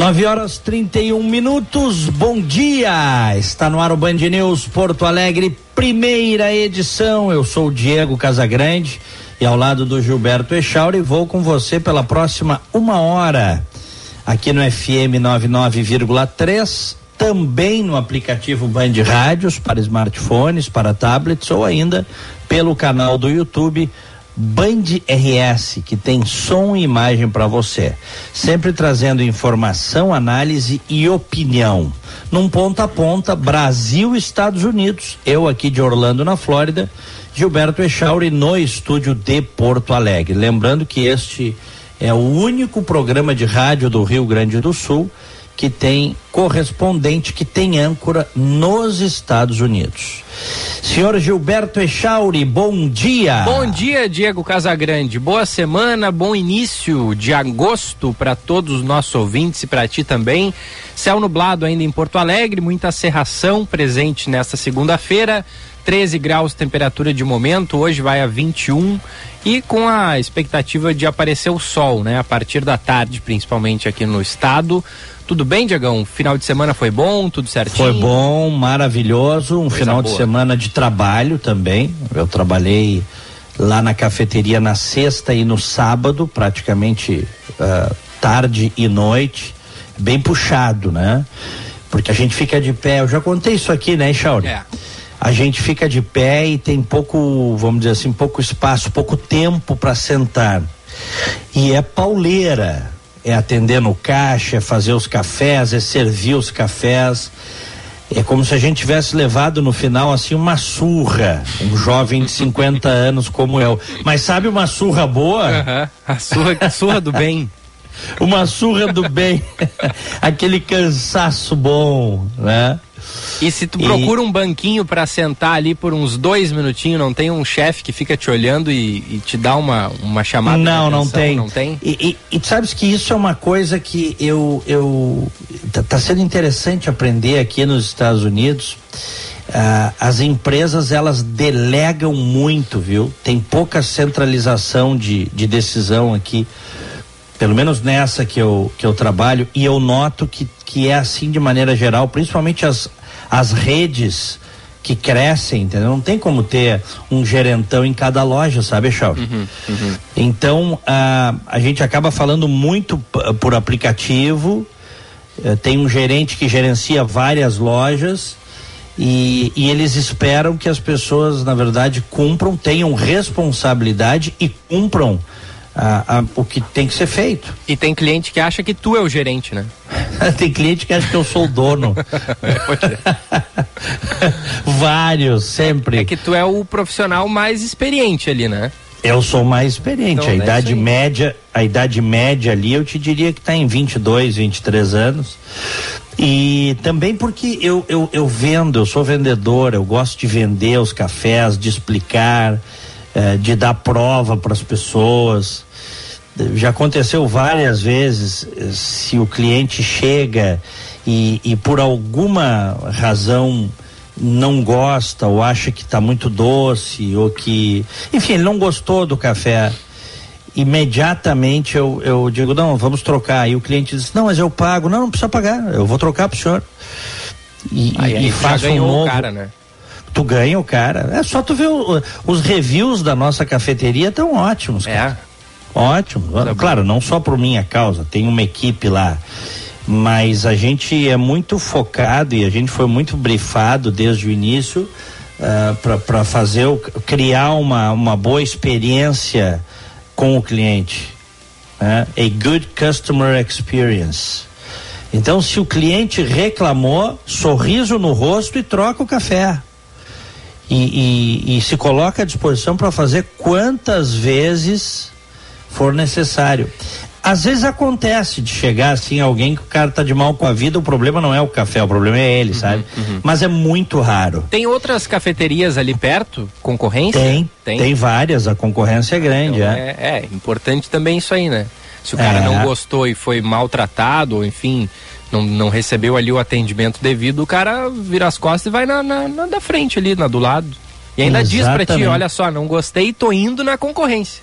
Nove horas 31 minutos, bom dia! Está no ar o Band News Porto Alegre, primeira edição. Eu sou o Diego Casagrande e ao lado do Gilberto Echauri vou com você pela próxima uma hora aqui no FM 99,3, também no aplicativo Band Rádios para smartphones, para tablets ou ainda pelo canal do YouTube Band RS, que tem som e imagem para você, sempre trazendo informação, análise e opinião. Num ponta a ponta, Brasil Estados Unidos, eu aqui de Orlando, na Flórida, Gilberto Echauri no estúdio de Porto Alegre. Lembrando que este é o único programa de rádio do Rio Grande do Sul que tem correspondente, que tem âncora nos Estados Unidos. Senhor Gilberto Echauri, bom dia. Bom dia, Diego Casagrande. Boa semana, bom início de agosto para todos os nossos ouvintes e para ti também. Céu nublado ainda em Porto Alegre, muita serração presente nesta segunda-feira. 13 graus temperatura de momento, hoje vai a 21 e com a expectativa de aparecer o sol, né? A partir da tarde, principalmente aqui no estado. Tudo bem, Diagão? Final de semana foi bom, tudo certinho? Foi bom, maravilhoso. Um Coisa final boa. de semana de trabalho também. Eu trabalhei lá na cafeteria na sexta e no sábado, praticamente uh, tarde e noite. Bem puxado, né? Porque a gente fica de pé. Eu já contei isso aqui, né, Shauri? É. A gente fica de pé e tem pouco, vamos dizer assim, pouco espaço, pouco tempo para sentar. E é pauleira é atender no caixa, é fazer os cafés, é servir os cafés. É como se a gente tivesse levado no final assim uma surra, um jovem de 50 anos como eu. Mas sabe uma surra boa? Uhum. A surra, surra do bem. uma surra do bem. Aquele cansaço bom, né? E se tu procura um banquinho para sentar ali por uns dois minutinhos, não tem um chefe que fica te olhando e, e, te dá uma, uma chamada? Não, não tem. Não tem? E, e, e sabes que isso é uma coisa que eu. eu tá, tá sendo interessante aprender aqui nos Estados Unidos. Uh, as empresas elas delegam muito, viu? Tem pouca centralização de, de decisão aqui pelo menos nessa que eu, que eu trabalho, e eu noto que, que é assim de maneira geral, principalmente as, as redes que crescem, entendeu? Não tem como ter um gerentão em cada loja, sabe, Chau? Uhum, uhum. Então, a, a gente acaba falando muito por aplicativo, eh, tem um gerente que gerencia várias lojas e, e eles esperam que as pessoas, na verdade, cumpram, tenham responsabilidade e cumpram a, a, o que tem que ser feito. E tem cliente que acha que tu é o gerente, né? tem cliente que acha que eu sou o dono. Vários, sempre. É que tu é o profissional mais experiente ali, né? Eu sou mais experiente. Então, a idade média, a idade média ali, eu te diria que está em 22, 23 anos. E também porque eu, eu, eu vendo, eu sou vendedor, eu gosto de vender os cafés, de explicar é, de dar prova para as pessoas. Já aconteceu várias vezes eh, se o cliente chega e, e por alguma razão não gosta ou acha que está muito doce ou que, enfim, ele não gostou do café. Imediatamente eu, eu digo, não, vamos trocar. E o cliente diz, não, mas eu pago. Não, não precisa pagar, eu vou trocar para o senhor. E, aí, aí e faço um novo. Cara, né? tu ganha o cara. É só tu ver o, os reviews da nossa cafeteria tão ótimos, cara. É. Ótimo. Tá claro, não só por minha causa, tem uma equipe lá. Mas a gente é muito focado e a gente foi muito brifado desde o início uh, para fazer o, criar uma, uma boa experiência com o cliente. Né? A good customer experience. Então, se o cliente reclamou, sorriso no rosto e troca o café e, e, e se coloca à disposição para fazer quantas vezes for necessário. Às vezes acontece de chegar assim alguém que o cara tá de mal com a vida, o problema não é o café, o problema é ele, uhum, sabe? Uhum. Mas é muito raro. Tem outras cafeterias ali perto, concorrência? Tem, tem, tem várias, a concorrência é grande, então, é. é. É, importante também isso aí, né? Se o cara é. não gostou e foi maltratado, ou enfim, não, não recebeu ali o atendimento devido, o cara vira as costas e vai na, na, na da frente ali, na do lado. E ainda Exatamente. diz pra ti, olha só, não gostei, tô indo na concorrência.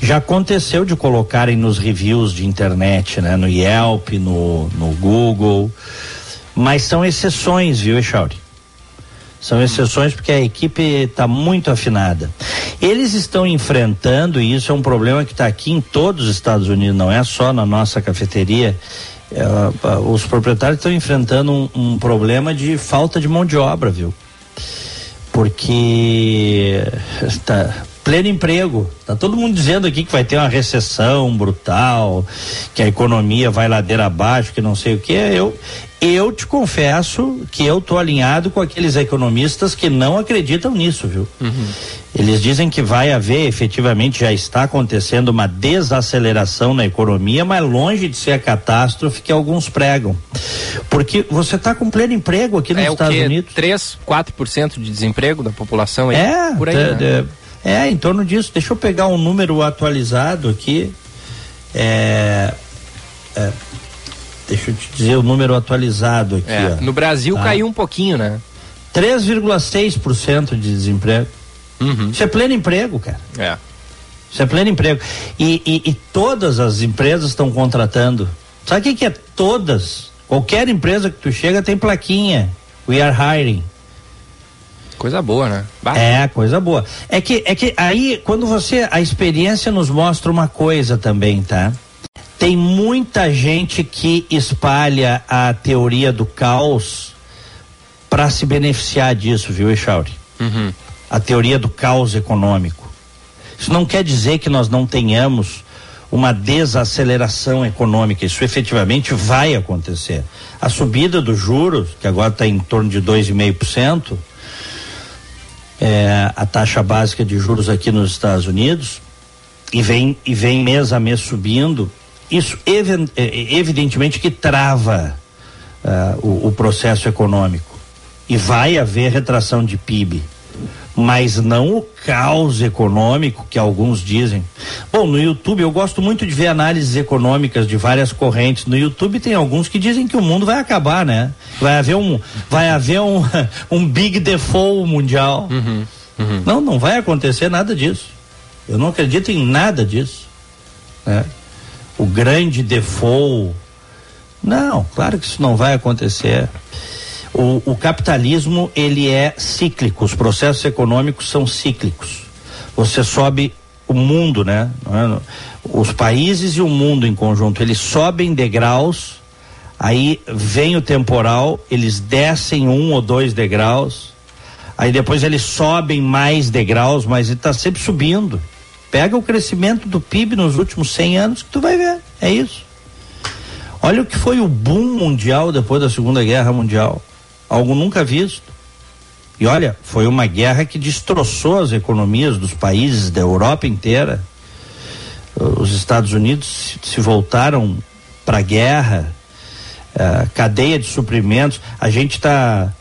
Já aconteceu de colocarem nos reviews de internet, né? No Yelp, no, no Google. Mas são exceções, viu, Echauri? São exceções porque a equipe está muito afinada. Eles estão enfrentando, e isso é um problema que está aqui em todos os Estados Unidos, não é só na nossa cafeteria. É, os proprietários estão enfrentando um, um problema de falta de mão de obra, viu? Porque tá, pleno emprego. Tá todo mundo dizendo aqui que vai ter uma recessão brutal, que a economia vai ladeira abaixo, que não sei o que. Eu, eu te confesso que eu tô alinhado com aqueles economistas que não acreditam nisso, viu? Uhum. Eles dizem que vai haver, efetivamente já está acontecendo uma desaceleração na economia, mas longe de ser a catástrofe que alguns pregam. Porque você está com pleno emprego aqui nos é Estados Unidos. 3, 4% de desemprego da população aí? É, por aí. né? É, em torno disso. Deixa eu pegar um número atualizado aqui. É, é, deixa eu te dizer o número atualizado aqui. É, no Brasil ah. caiu um pouquinho, né? 3,6% de desemprego. Uhum. Isso é pleno emprego, cara. É. Isso é pleno emprego. E, e, e todas as empresas estão contratando. Sabe o que, que é todas? Qualquer empresa que tu chega tem plaquinha. We are hiring. Coisa boa, né? Bah. É, coisa boa. É que, é que aí, quando você. A experiência nos mostra uma coisa também, tá? Tem muita gente que espalha a teoria do caos para se beneficiar disso, viu, Echauri? Uhum. A teoria do caos econômico. Isso não quer dizer que nós não tenhamos uma desaceleração econômica. Isso efetivamente vai acontecer. A subida dos juros, que agora está em torno de 2,5%, é, a taxa básica de juros aqui nos Estados Unidos e vem, e vem mês a mês subindo, isso ev é, evidentemente que trava uh, o, o processo econômico. E vai haver retração de PIB mas não o caos econômico que alguns dizem. Bom, no YouTube eu gosto muito de ver análises econômicas de várias correntes. No YouTube tem alguns que dizem que o mundo vai acabar, né? Vai haver um, vai haver um, um big default mundial. Uhum, uhum. Não, não vai acontecer nada disso. Eu não acredito em nada disso. Né? O grande default. Não, claro que isso não vai acontecer. O, o capitalismo ele é cíclico, os processos econômicos são cíclicos. Você sobe o mundo, né? É? Os países e o mundo em conjunto, eles sobem degraus, aí vem o temporal, eles descem um ou dois degraus, aí depois eles sobem mais degraus, mas está sempre subindo. Pega o crescimento do PIB nos últimos 100 anos que tu vai ver, é isso. Olha o que foi o boom mundial depois da Segunda Guerra Mundial algo nunca visto. E olha, foi uma guerra que destroçou as economias dos países da Europa inteira. Os Estados Unidos se voltaram para a guerra, uh, cadeia de suprimentos. A gente está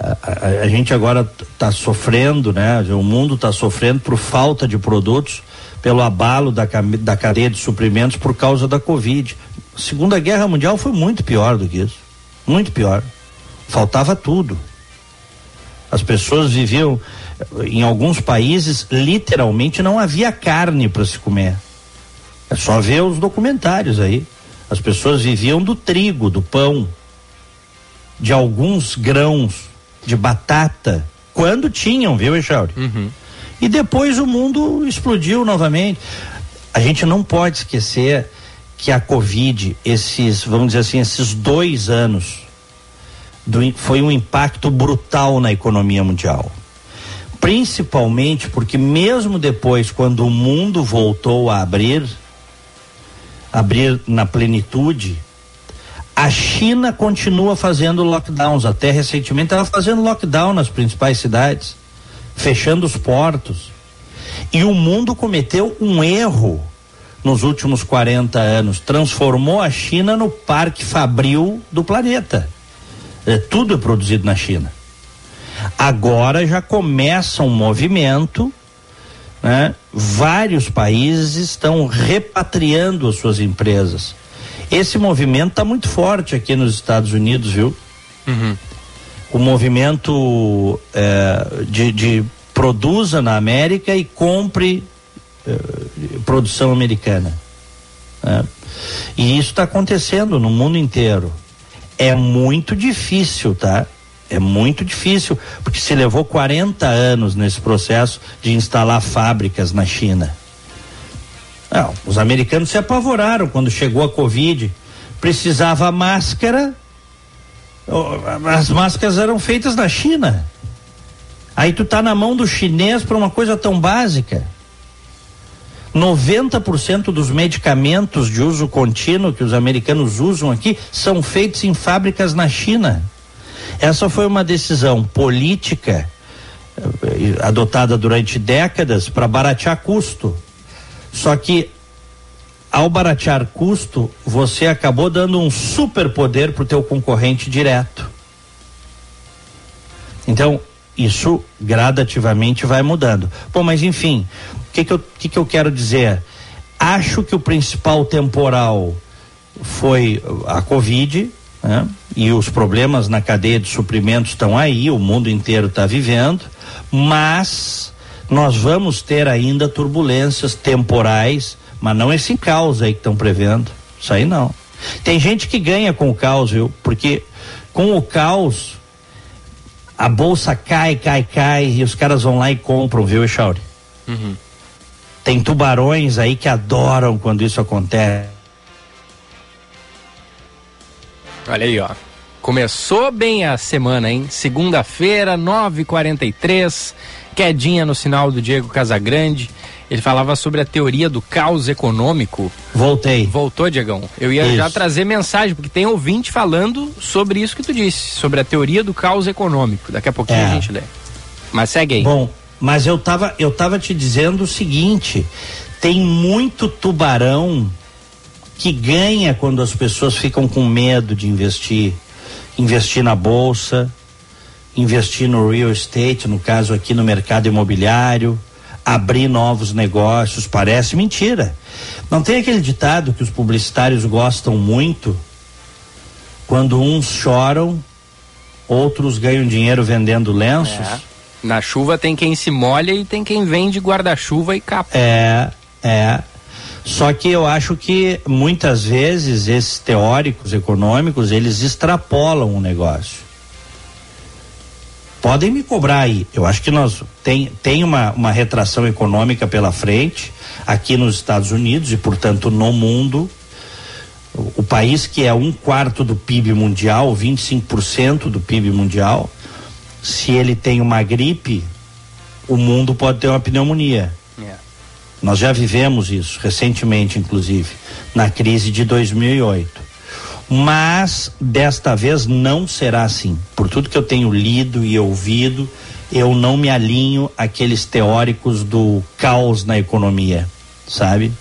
a, a, gente agora está sofrendo, né? O mundo está sofrendo por falta de produtos, pelo abalo da, da cadeia de suprimentos por causa da Covid. A Segunda Guerra Mundial foi muito pior do que isso, muito pior faltava tudo. As pessoas viviam, em alguns países, literalmente não havia carne para se comer. É só ver os documentários aí. As pessoas viviam do trigo, do pão, de alguns grãos, de batata, quando tinham, viu, Echauri? Uhum. E depois o mundo explodiu novamente. A gente não pode esquecer que a Covid, esses, vamos dizer assim, esses dois anos, do, foi um impacto brutal na economia mundial. Principalmente porque, mesmo depois, quando o mundo voltou a abrir, abrir na plenitude, a China continua fazendo lockdowns. Até recentemente estava fazendo lockdown nas principais cidades, fechando os portos. E o mundo cometeu um erro nos últimos 40 anos. Transformou a China no parque fabril do planeta. É, tudo é produzido na China. Agora já começa um movimento, né? vários países estão repatriando as suas empresas. Esse movimento está muito forte aqui nos Estados Unidos, viu? Uhum. O movimento é, de, de produza na América e compre eh, produção americana. Né? E isso está acontecendo no mundo inteiro. É muito difícil, tá? É muito difícil, porque se levou 40 anos nesse processo de instalar fábricas na China. Não, os americanos se apavoraram quando chegou a Covid. Precisava máscara, as máscaras eram feitas na China. Aí tu tá na mão do chinês para uma coisa tão básica. 90% dos medicamentos de uso contínuo que os americanos usam aqui são feitos em fábricas na China. Essa foi uma decisão política eh, adotada durante décadas para baratear custo. Só que ao baratear custo, você acabou dando um superpoder para o teu concorrente direto. Então, isso gradativamente vai mudando. Bom, mas enfim, o que, que, eu, que, que eu quero dizer? Acho que o principal temporal foi a Covid, né? e os problemas na cadeia de suprimentos estão aí, o mundo inteiro está vivendo, mas nós vamos ter ainda turbulências temporais, mas não esse caos aí que estão prevendo. Isso aí não. Tem gente que ganha com o caos, viu? Porque com o caos a bolsa cai, cai, cai e os caras vão lá e compram, viu, Echauri? Uhum. Tem tubarões aí que adoram quando isso acontece. Olha aí, ó. Começou bem a semana, hein? Segunda-feira, 9h43, quedinha no sinal do Diego Casagrande. Ele falava sobre a teoria do caos econômico. Voltei. Voltou, Diegão. Eu ia isso. já trazer mensagem, porque tem ouvinte falando sobre isso que tu disse, sobre a teoria do caos econômico. Daqui a pouquinho é. a gente lê. Mas segue aí. Bom, mas eu tava, eu tava te dizendo o seguinte: tem muito tubarão que ganha quando as pessoas ficam com medo de investir. Investir na bolsa, investir no real estate, no caso aqui no mercado imobiliário abrir novos negócios, parece mentira. Não tem aquele ditado que os publicitários gostam muito? Quando uns choram, outros ganham dinheiro vendendo lenços. É. Na chuva tem quem se molha e tem quem vende guarda-chuva e capa. É, é. Só que eu acho que muitas vezes esses teóricos econômicos, eles extrapolam o negócio podem me cobrar aí. Eu acho que nós tem, tem uma, uma retração econômica pela frente aqui nos Estados Unidos e, portanto, no mundo. O, o país que é um quarto do PIB mundial, 25% do PIB mundial, se ele tem uma gripe, o mundo pode ter uma pneumonia. Yeah. É. Nós já vivemos isso recentemente, inclusive, na crise de 2008 mas desta vez não será assim. Por tudo que eu tenho lido e ouvido, eu não me alinho àqueles teóricos do caos na economia, sabe?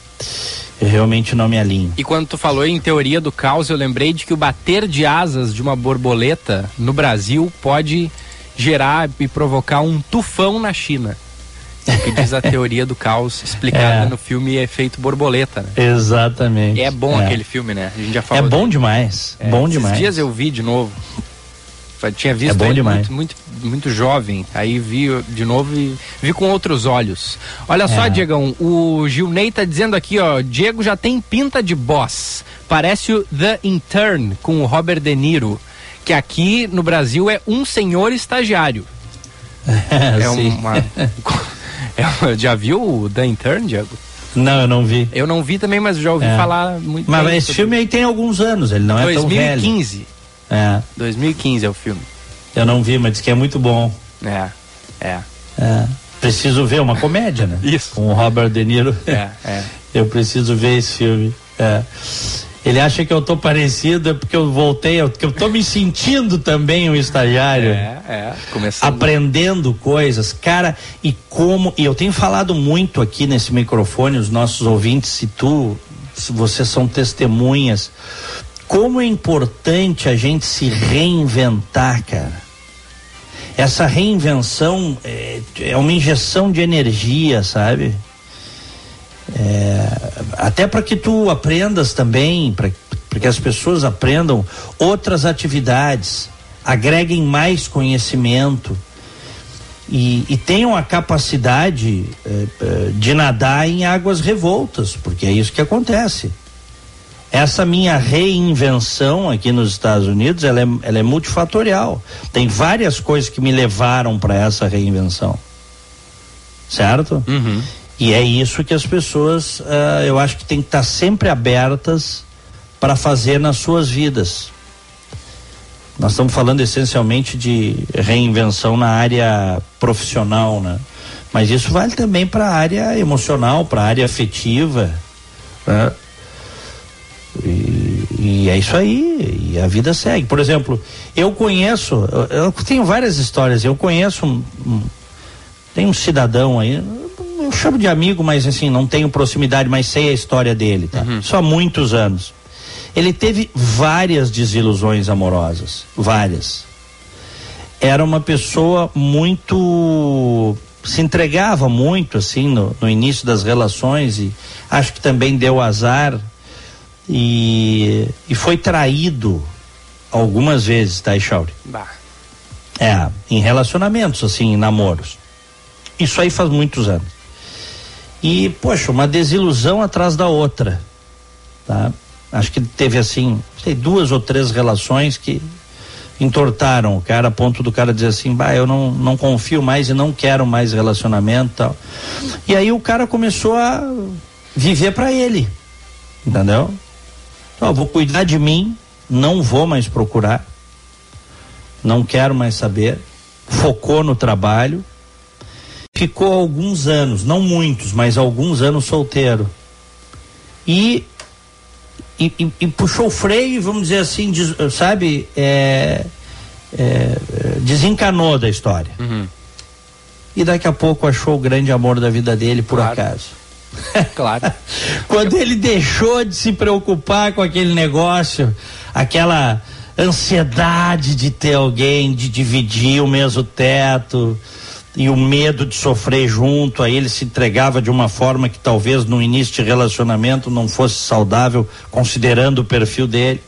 Eu realmente não me alinho. E quando tu falou em teoria do caos, eu lembrei de que o bater de asas de uma borboleta no Brasil pode gerar e provocar um tufão na China o que diz a teoria do caos explicada é. no filme Efeito Borboleta. Né? Exatamente. É bom é. aquele filme, né? A gente já falou. É bom dele. demais. É, bom demais. dias eu vi de novo. Tinha visto é bom demais. Muito, muito, muito, jovem. Aí vi de novo e vi com outros olhos. Olha só, é. Diegão, o Gilney tá dizendo aqui, ó. Diego já tem pinta de boss. Parece o The Intern com o Robert De Niro. Que aqui no Brasil é um senhor estagiário. É, é uma. Já viu o The Intern, Diego? Não, eu não vi. Eu não vi também, mas já ouvi é. falar muito Mas esse filme aí tem alguns anos, ele não 2015. é tão velho. 2015. É. 2015 é o filme. Eu não vi, mas diz que é muito bom. É, é. É. Preciso ver uma comédia, né? Isso. Com o Robert De Niro. É, é. Eu preciso ver esse filme. É. Ele acha que eu tô parecido, é porque eu voltei, porque eu tô me sentindo também um estagiário. É, é, começando. Aprendendo coisas, cara, e como, e eu tenho falado muito aqui nesse microfone, os nossos ouvintes, se tu, se vocês são testemunhas, como é importante a gente se reinventar, cara. Essa reinvenção é, é uma injeção de energia, sabe? É, até para que tu aprendas também, para que as pessoas aprendam outras atividades, agreguem mais conhecimento e, e tenham a capacidade é, é, de nadar em águas revoltas, porque é isso que acontece. Essa minha reinvenção aqui nos Estados Unidos, ela é, ela é multifatorial. Tem várias coisas que me levaram para essa reinvenção. Certo? Uhum. E é isso que as pessoas, uh, eu acho que tem que estar tá sempre abertas para fazer nas suas vidas. Nós estamos falando essencialmente de reinvenção na área profissional, né? Mas isso vale também para a área emocional, para a área afetiva, né? E, e, é isso aí, e a vida segue. Por exemplo, eu conheço, eu, eu tenho várias histórias, eu conheço um, um, tem um cidadão aí, eu chamo de amigo, mas assim, não tenho proximidade, mas sei a história dele, tá? Uhum. Só há muitos anos. Ele teve várias desilusões amorosas, várias. Era uma pessoa muito se entregava muito assim no, no início das relações e acho que também deu azar e, e foi traído algumas vezes, tá, Echauri? É, em relacionamentos, assim, em namoros. Isso aí faz muitos anos. E, poxa, uma desilusão atrás da outra. Tá? Acho que teve assim, sei, duas ou três relações que entortaram o cara a ponto do cara dizer assim, bah, eu não, não confio mais e não quero mais relacionamento tal. E aí o cara começou a viver para ele. Entendeu? Então, vou cuidar de mim, não vou mais procurar. Não quero mais saber. Focou no trabalho ficou alguns anos, não muitos, mas alguns anos solteiro. E, e, e, e puxou o freio, vamos dizer assim, des, sabe, é, é, desencanou da história. Uhum. E daqui a pouco achou o grande amor da vida dele, por claro. acaso. claro. Quando ele deixou de se preocupar com aquele negócio, aquela ansiedade de ter alguém, de dividir o mesmo teto, e o medo de sofrer junto, aí ele se entregava de uma forma que talvez no início de relacionamento não fosse saudável, considerando o perfil dele.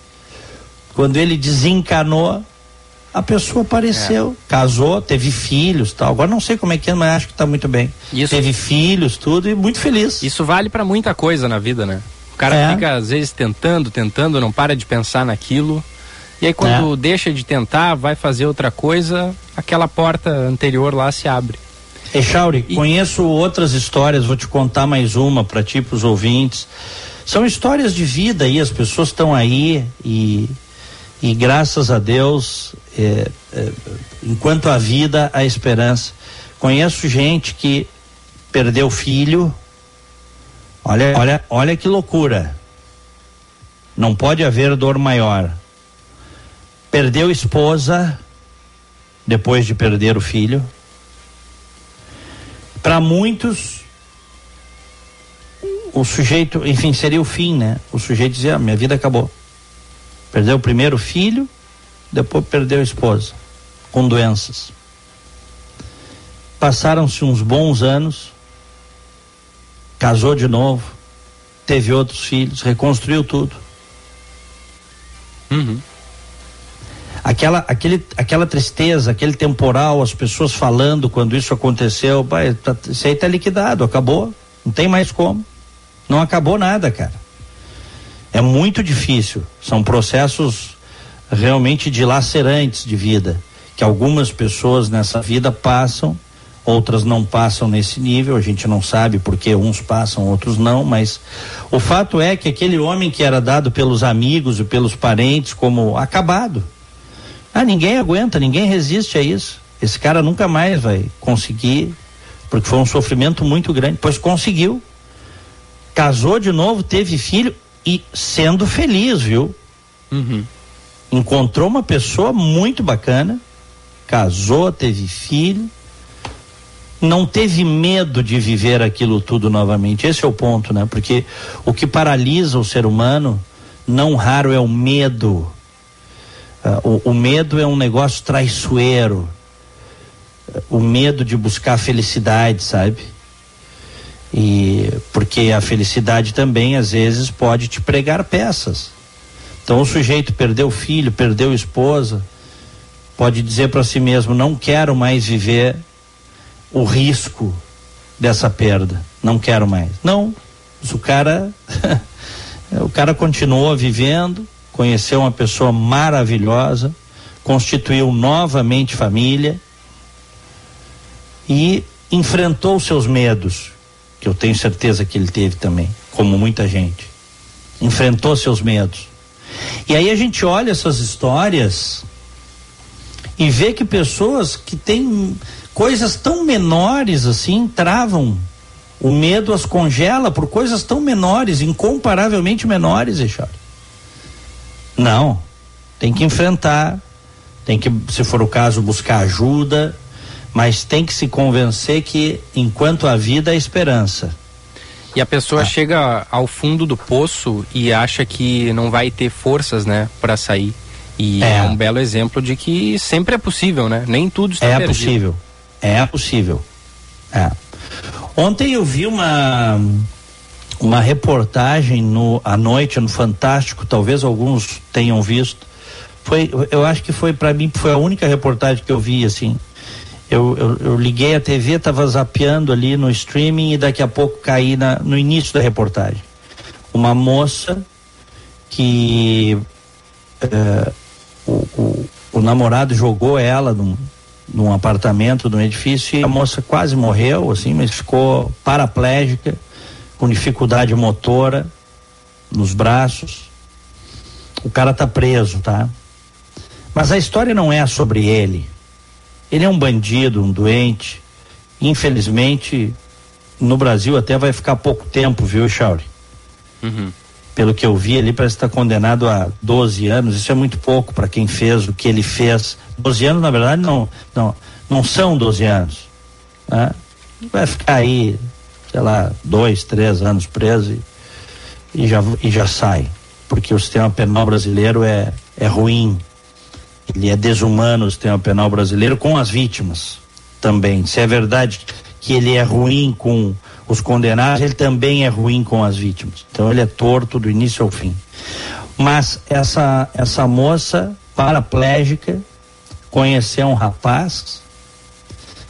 Quando ele desencanou, a pessoa apareceu, é. casou, teve filhos, tal. Agora não sei como é que é, mas acho que está muito bem. Isso, teve filhos, tudo e muito feliz. Isso vale para muita coisa na vida, né? O cara é. fica às vezes tentando, tentando, não para de pensar naquilo. E aí quando é. deixa de tentar, vai fazer outra coisa, aquela porta anterior lá se abre. Echauri, e... conheço outras histórias, vou te contar mais uma para ti, para os ouvintes. São histórias de vida aí, as pessoas estão aí e, e graças a Deus, é, é, enquanto a vida, a esperança. Conheço gente que perdeu filho. Olha, olha, olha que loucura. Não pode haver dor maior perdeu esposa depois de perder o filho. Para muitos, o sujeito, enfim, seria o fim, né? O sujeito dizia: ah, minha vida acabou. Perdeu o primeiro filho, depois perdeu a esposa, com doenças. Passaram-se uns bons anos, casou de novo, teve outros filhos, reconstruiu tudo. Uhum aquela, aquele, aquela tristeza, aquele temporal, as pessoas falando quando isso aconteceu, pai, tá, isso aí tá liquidado, acabou, não tem mais como. Não acabou nada, cara. É muito difícil. São processos realmente dilacerantes de vida, que algumas pessoas nessa vida passam, outras não passam nesse nível, a gente não sabe porque uns passam, outros não, mas o fato é que aquele homem que era dado pelos amigos e pelos parentes como acabado, ah, ninguém aguenta, ninguém resiste a isso. Esse cara nunca mais vai conseguir, porque foi um sofrimento muito grande. Pois conseguiu. Casou de novo, teve filho e sendo feliz, viu? Uhum. Encontrou uma pessoa muito bacana, casou, teve filho, não teve medo de viver aquilo tudo novamente. Esse é o ponto, né? Porque o que paralisa o ser humano, não raro, é o medo. Uh, o, o, medo é um negócio traiçoeiro. Uh, o medo de buscar felicidade, sabe? E porque a felicidade também às vezes pode te pregar peças. Então o sujeito perdeu filho, perdeu esposa, pode dizer para si mesmo: não quero mais viver o risco dessa perda, não quero mais. Não, o cara, o cara continuou vivendo, conheceu uma pessoa maravilhosa, constituiu novamente família e enfrentou seus medos que eu tenho certeza que ele teve também, como muita gente. Enfrentou seus medos. E aí a gente olha essas histórias e vê que pessoas que têm coisas tão menores assim travam. O medo as congela por coisas tão menores, incomparavelmente menores, Eixara. Não. Tem que enfrentar, tem que, se for o caso, buscar ajuda, mas tem que se convencer que enquanto a vida há esperança. E a pessoa ah. chega ao fundo do poço e acha que não vai ter forças, né, para sair. E é. é. um belo exemplo de que sempre é possível, né? Nem tudo está é perdido. Possível. É possível. É. Ontem eu vi uma uma reportagem no à noite no Fantástico, talvez alguns tenham visto. Foi, eu acho que foi para mim foi a única reportagem que eu vi assim eu, eu, eu, liguei a TV, estava zapeando ali no streaming e daqui a pouco caí na, no início da reportagem. Uma moça que uh, o, o, o, namorado jogou ela num, num apartamento, num edifício, e a moça quase morreu, assim, mas ficou paraplégica, com dificuldade motora nos braços. O cara tá preso, tá? Mas a história não é sobre ele ele é um bandido, um doente. Infelizmente, no Brasil até vai ficar pouco tempo, viu, Chauri? Uhum. Pelo que eu vi, ele parece estar condenado a 12 anos. Isso é muito pouco para quem fez o que ele fez. 12 anos, na verdade, não, não, não são 12 anos. Né? Vai ficar aí, sei lá, dois, três anos preso e, e, já, e já sai. Porque o sistema penal brasileiro é, é ruim ele é desumano o sistema penal brasileiro com as vítimas também. Se é verdade que ele é ruim com os condenados, ele também é ruim com as vítimas. Então ele é torto do início ao fim. Mas essa essa moça paraplégica conheceu um rapaz,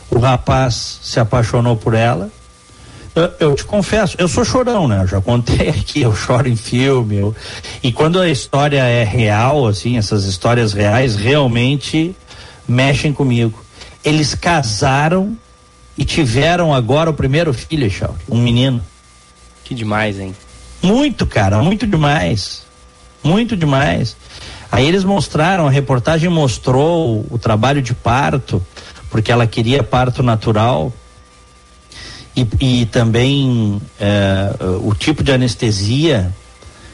o rapaz se apaixonou por ela eu, te confesso, eu sou chorão, né? Eu já contei aqui, eu choro em filme. Eu, e quando a história é real, assim, essas histórias reais realmente mexem comigo. Eles casaram e tiveram agora o primeiro filho, Chauri, um menino. Que demais, hein? Muito, cara, muito demais. Muito demais. Aí eles mostraram, a reportagem mostrou o, o trabalho de parto, porque ela queria parto natural e, e também é, o tipo de anestesia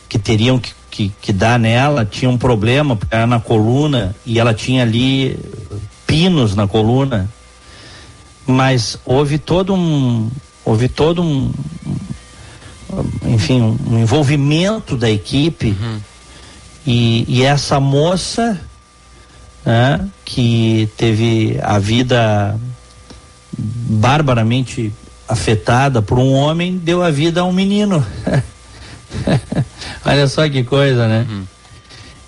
que teriam que, que, que, dar nela tinha um problema, porque era na coluna e ela tinha ali pinos na coluna. Mas houve todo um. Houve todo um. Enfim, um envolvimento da equipe. Uhum. E, e, essa moça né, que teve a vida barbaramente afetada por um homem deu a vida a um menino. Olha só que coisa, né? Uhum.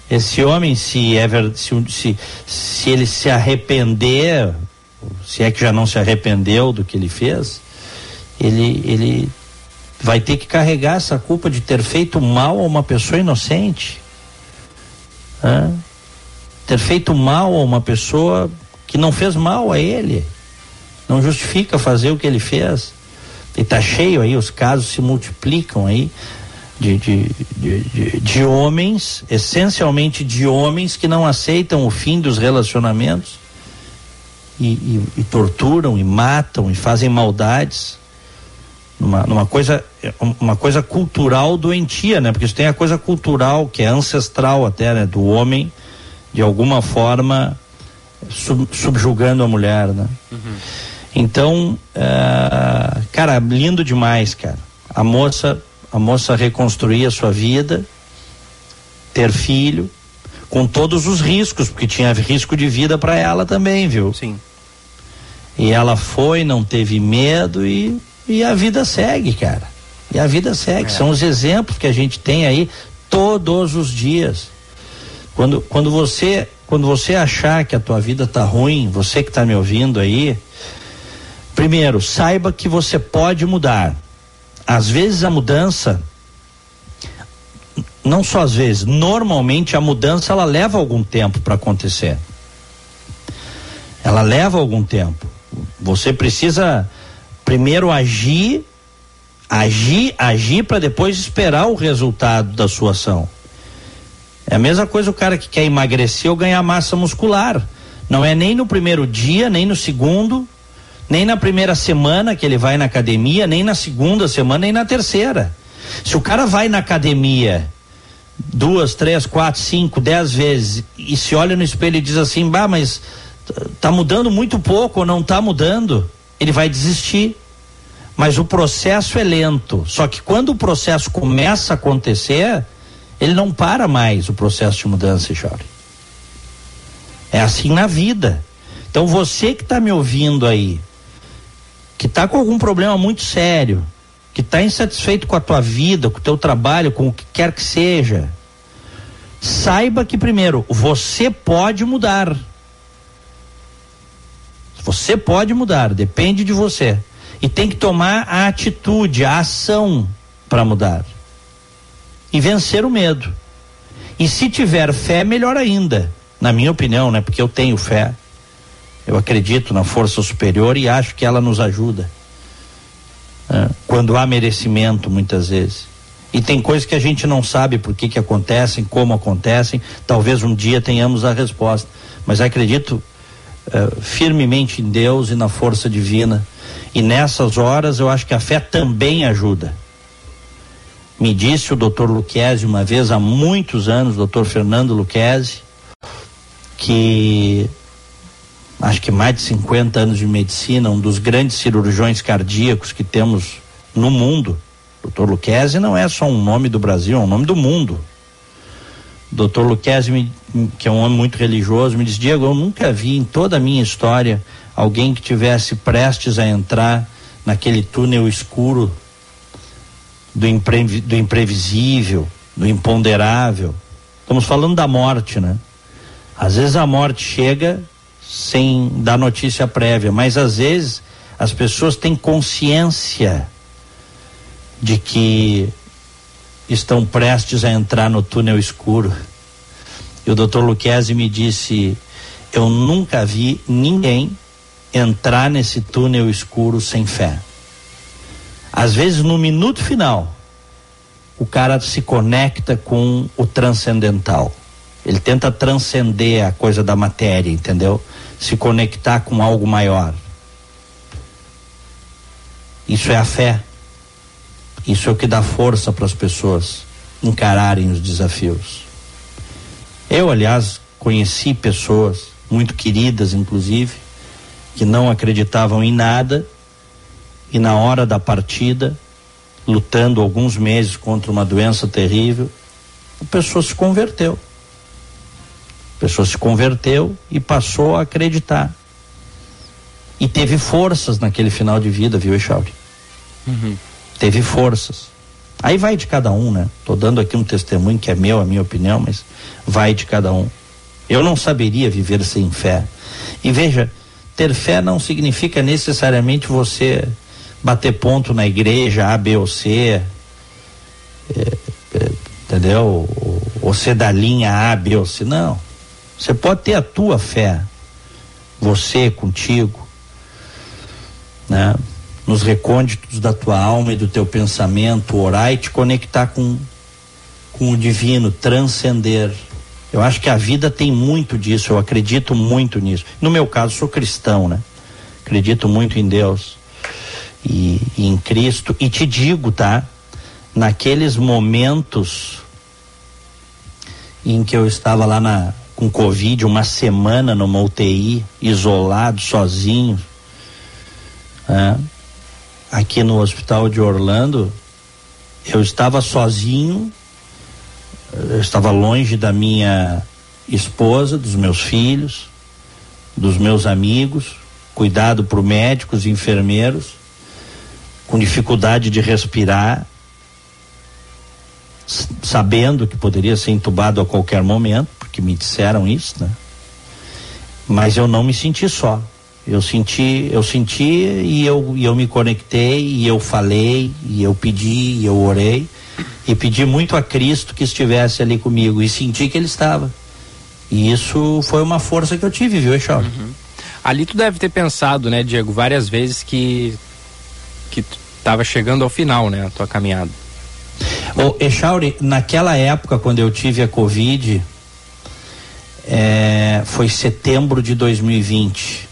Esse homem, se, é, se, se, se ele se arrepender, se é que já não se arrependeu do que ele fez, ele, ele vai ter que carregar essa culpa de ter feito mal a uma pessoa inocente. Ter feito mal a uma pessoa que não fez mal a ele não justifica fazer o que ele fez. E está cheio aí, os casos se multiplicam aí de, de, de, de, de homens, essencialmente de homens que não aceitam o fim dos relacionamentos e, e, e torturam e matam e fazem maldades numa, numa coisa uma coisa cultural doentia, né? Porque isso tem a coisa cultural que é ancestral até, né? Do homem de alguma forma sub, subjugando a mulher, né? Uhum. Então, uh, cara, lindo demais, cara. A moça, a moça reconstruir a sua vida, ter filho, com todos os riscos, porque tinha risco de vida para ela também, viu? Sim. E ela foi, não teve medo e, e a vida segue, cara. E a vida segue. É. São os exemplos que a gente tem aí todos os dias. Quando, quando você quando você achar que a tua vida tá ruim, você que está me ouvindo aí, primeiro, saiba que você pode mudar. Às vezes a mudança não só às vezes, normalmente a mudança ela leva algum tempo para acontecer. Ela leva algum tempo. Você precisa primeiro agir, agir, agir para depois esperar o resultado da sua ação. É a mesma coisa o cara que quer emagrecer ou ganhar massa muscular. Não é nem no primeiro dia, nem no segundo, nem na primeira semana que ele vai na academia, nem na segunda semana, nem na terceira. Se o cara vai na academia duas, três, quatro, cinco, dez vezes e se olha no espelho e diz assim, bah, mas tá mudando muito pouco ou não tá mudando, ele vai desistir. Mas o processo é lento. Só que quando o processo começa a acontecer, ele não para mais o processo de mudança, chore. É assim na vida. Então você que está me ouvindo aí, que está com algum problema muito sério, que está insatisfeito com a tua vida, com o teu trabalho, com o que quer que seja, saiba que primeiro você pode mudar. Você pode mudar, depende de você. E tem que tomar a atitude, a ação para mudar. E vencer o medo. E se tiver fé, melhor ainda. Na minha opinião, né? Porque eu tenho fé. Eu acredito na força superior e acho que ela nos ajuda. É, quando há merecimento, muitas vezes. E tem coisas que a gente não sabe por que, que acontecem, como acontecem. Talvez um dia tenhamos a resposta. Mas acredito uh, firmemente em Deus e na força divina. E nessas horas eu acho que a fé também ajuda. Me disse o doutor Luquezzi uma vez, há muitos anos, doutor Fernando Luquezzi, que acho que mais de 50 anos de medicina, um dos grandes cirurgiões cardíacos que temos no mundo. Doutor Luquezzi não é só um nome do Brasil, é um nome do mundo. Doutor Luquezzi, que é um homem muito religioso, me disse: Diego, eu nunca vi em toda a minha história alguém que tivesse prestes a entrar naquele túnel escuro do, do imprevisível, do imponderável. Estamos falando da morte, né? Às vezes a morte chega sem dar notícia prévia, mas às vezes as pessoas têm consciência de que estão prestes a entrar no túnel escuro. E o doutor Luquezzi me disse: Eu nunca vi ninguém entrar nesse túnel escuro sem fé. Às vezes, no minuto final, o cara se conecta com o transcendental. Ele tenta transcender a coisa da matéria, entendeu? Se conectar com algo maior. Isso é a fé. Isso é o que dá força para as pessoas encararem os desafios. Eu, aliás, conheci pessoas muito queridas, inclusive, que não acreditavam em nada e na hora da partida, lutando alguns meses contra uma doença terrível, a pessoa se converteu. A pessoa se converteu e passou a acreditar. E teve forças naquele final de vida, viu, Echauri? Uhum teve forças. Aí vai de cada um, né? Tô dando aqui um testemunho que é meu, a minha opinião, mas vai de cada um. Eu não saberia viver sem fé. E veja, ter fé não significa necessariamente você bater ponto na igreja A, B ou C, é, é, entendeu? Ou, ou ser da linha A, B ou C. Não. Você pode ter a tua fé, você contigo, né? nos recônditos da tua alma e do teu pensamento, orar e te conectar com, com o divino, transcender. Eu acho que a vida tem muito disso, eu acredito muito nisso. No meu caso, sou cristão, né? Acredito muito em Deus. e, e em Cristo. E te digo, tá? Naqueles momentos em que eu estava lá na, com Covid, uma semana numa UTI, isolado, sozinho, né? aqui no hospital de Orlando, eu estava sozinho, eu estava longe da minha esposa, dos meus filhos, dos meus amigos, cuidado por médicos e enfermeiros, com dificuldade de respirar, sabendo que poderia ser entubado a qualquer momento, porque me disseram isso, né? Mas eu não me senti só. Eu senti, eu senti e eu, e eu me conectei e eu falei e eu pedi e eu orei e pedi muito a Cristo que estivesse ali comigo e senti que ele estava. E isso foi uma força que eu tive, viu, Eixal? Uhum. Ali tu deve ter pensado, né, Diego, várias vezes que que tu estava chegando ao final, né, a tua caminhada. Ô, Echauri, naquela época, quando eu tive a Covid, é, foi setembro de 2020.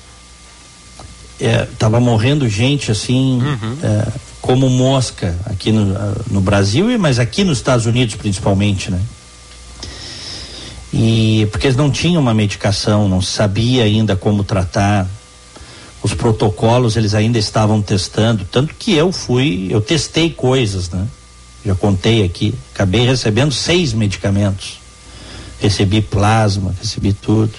É, tava morrendo gente assim, uhum. é, como mosca aqui no, no Brasil, mas aqui nos Estados Unidos principalmente, né? E porque eles não tinham uma medicação, não sabia ainda como tratar. Os protocolos eles ainda estavam testando, tanto que eu fui, eu testei coisas, né? Já contei aqui, acabei recebendo seis medicamentos. Recebi plasma, recebi tudo.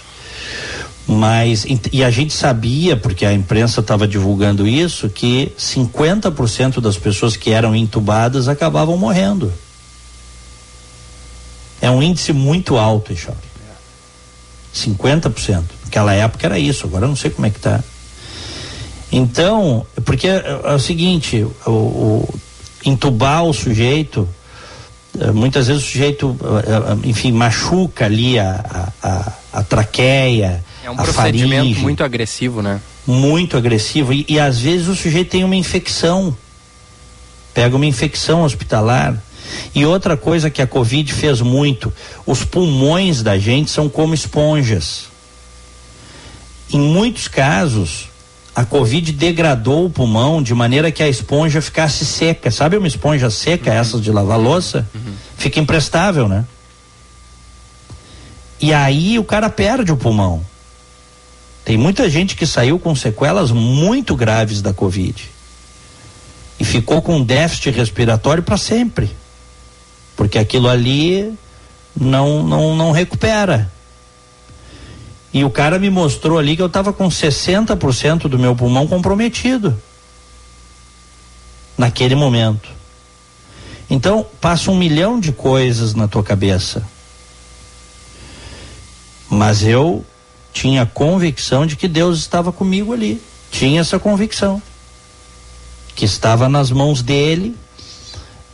Mas e a gente sabia, porque a imprensa estava divulgando isso, que 50% das pessoas que eram entubadas acabavam morrendo. É um índice muito alto, Ixauri. 50%. Naquela época era isso, agora eu não sei como é que tá. Então, porque é, é o seguinte, o, o entubar o sujeito, muitas vezes o sujeito, é, enfim, machuca ali a, a, a traqueia, É um procedimento faringe, muito agressivo, né? Muito agressivo e, e às vezes o sujeito tem uma infecção, pega uma infecção hospitalar, e outra coisa que a Covid fez muito: os pulmões da gente são como esponjas. Em muitos casos, a Covid degradou o pulmão de maneira que a esponja ficasse seca. Sabe uma esponja seca, uhum. essas de lavar louça? Uhum. Fica imprestável, né? E aí o cara perde o pulmão. Tem muita gente que saiu com sequelas muito graves da Covid. E ficou com déficit respiratório para sempre porque aquilo ali não, não, não recupera. E o cara me mostrou ali que eu estava com 60% do meu pulmão comprometido. Naquele momento. Então, passa um milhão de coisas na tua cabeça. Mas eu tinha convicção de que Deus estava comigo ali. Tinha essa convicção. Que estava nas mãos dele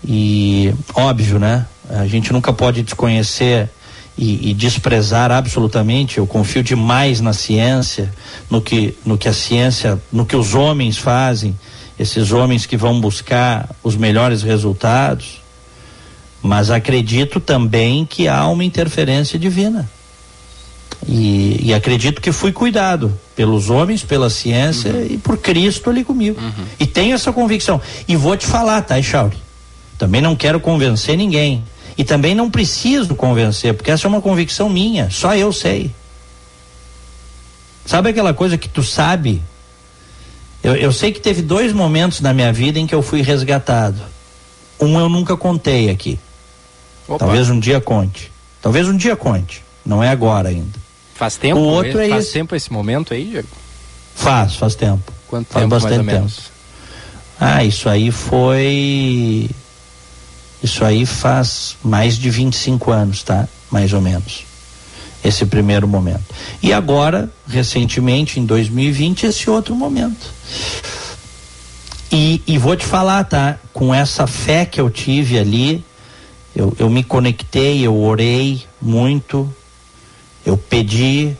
e óbvio, né? A gente nunca pode desconhecer e, e, desprezar absolutamente. Eu confio demais na ciência, no que, no que a ciência, no que os homens fazem, esses homens que vão buscar os melhores resultados. Mas acredito também que há uma interferência divina. E, e acredito que fui cuidado pelos homens, pela ciência uhum. e por Cristo ali comigo. Uhum. E tenho essa convicção. E vou te falar, tá, Echauri? Também não quero convencer ninguém. E também não preciso convencer, porque essa é uma convicção minha, só eu sei. Sabe aquela coisa que tu sabe? Eu, eu sei que teve dois momentos na minha vida em que eu fui resgatado. Um eu nunca contei aqui. Opa. Talvez um dia conte. Talvez um dia conte. Não é agora ainda. Faz tempo? O outro é faz esse. tempo esse momento aí, Diego? Faz, faz tempo. Quanto faz tempo, bastante tempo. Ah, isso aí foi isso aí faz mais de 25 anos, tá? Mais ou menos. Esse primeiro momento. E agora, recentemente, em 2020, esse outro momento. E, e vou te falar, tá? Com essa fé que eu tive ali, eu, eu me conectei, eu orei muito, eu pedi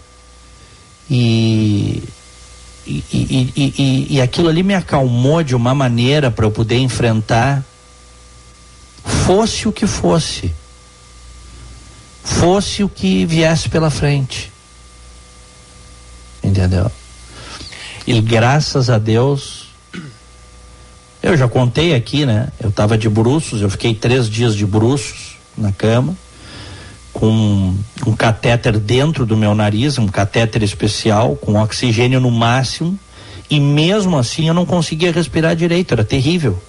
e e, e, e, e, aquilo ali me acalmou de uma maneira para eu poder enfrentar fosse o que fosse, fosse o que viesse pela frente. Entendeu? E, graças a Deus, Eu já contei aqui, né? Eu estava de bruços, eu fiquei três dias de bruços na cama, com um catéter dentro do meu nariz, um catéter especial, com oxigênio no máximo, e mesmo assim eu não conseguia respirar direito, era terrível.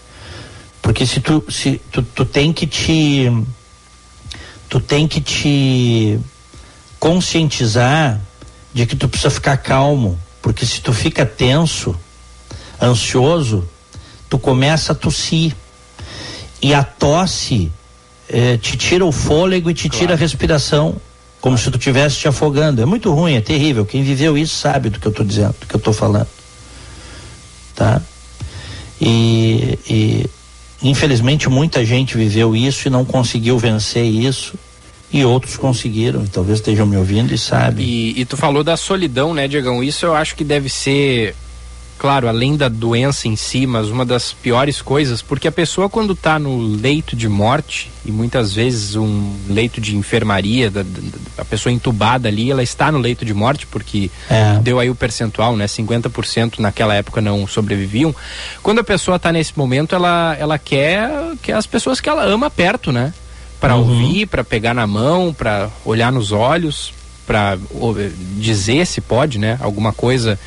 Porque se tu, se tu, tu tem que te tu tem que te conscientizar de que tu precisa ficar calmo, porque se tu fica tenso, ansioso, tu começa a tossir. E a tosse eh, te tira o fôlego e te claro. tira a respiração, como se tu estivesse te afogando. É muito ruim, é terrível. Quem viveu isso sabe do que eu estou dizendo, do que eu estou falando. Tá? E, e infelizmente muita gente viveu isso e não conseguiu vencer isso e outros conseguiram, talvez estejam me ouvindo e sabem. E, e tu falou da solidão, né, Diegão? Isso eu acho que deve ser claro, além da doença em si, mas uma das piores coisas, porque a pessoa quando está no leito de morte, e muitas vezes um leito de enfermaria, da, da, a pessoa entubada ali, ela está no leito de morte, porque é. deu aí o percentual, né? 50% naquela época não sobreviviam. Quando a pessoa está nesse momento, ela, ela quer, quer as pessoas que ela ama perto, né? Para uhum. ouvir, para pegar na mão, para olhar nos olhos, para dizer se pode, né? Alguma coisa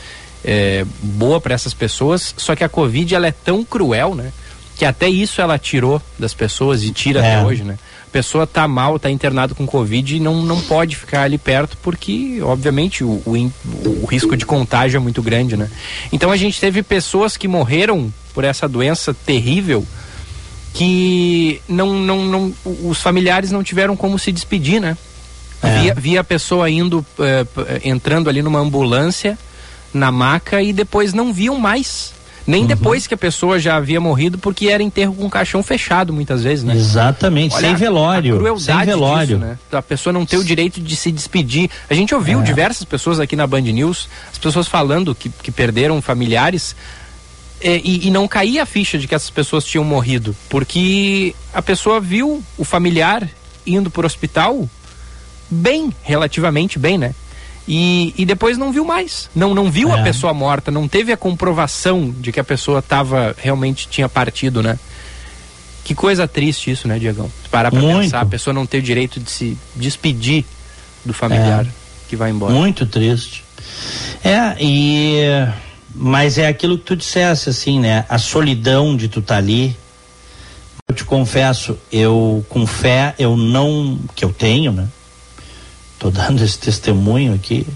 é, boa para essas pessoas, só que a Covid ela é tão cruel, né? Que até isso ela tirou das pessoas e tira é. até hoje, né? A pessoa tá mal, tá internado com Covid e não, não pode ficar ali perto porque, obviamente, o, o, o risco de contágio é muito grande, né? Então a gente teve pessoas que morreram por essa doença terrível que não, não, não, os familiares não tiveram como se despedir, né? É. Via, via a pessoa indo, uh, entrando ali numa ambulância na maca e depois não viam mais. Nem uhum. depois que a pessoa já havia morrido, porque era enterro com caixão fechado muitas vezes, né? Exatamente, Olha, sem velório. A sem velório. Disso, né? A pessoa não ter o direito de se despedir. A gente ouviu é. diversas pessoas aqui na Band News, as pessoas falando que, que perderam familiares. É, e, e, não caía a ficha de que essas pessoas tinham morrido, porque a pessoa viu o familiar indo para o hospital bem, relativamente bem, né? E, e depois não viu mais. Não, não viu é. a pessoa morta, não teve a comprovação de que a pessoa tava, realmente tinha partido, né? Que coisa triste isso, né, Diegão? Parar pra Muito. pensar, a pessoa não ter o direito de se despedir do familiar é. que vai embora. Muito triste. É, e. Mas é aquilo que tu dissesse, assim, né? A solidão de tu estar tá ali. Eu te confesso, eu, com fé, eu não. que eu tenho, né? Tô dando esse testemunho aqui.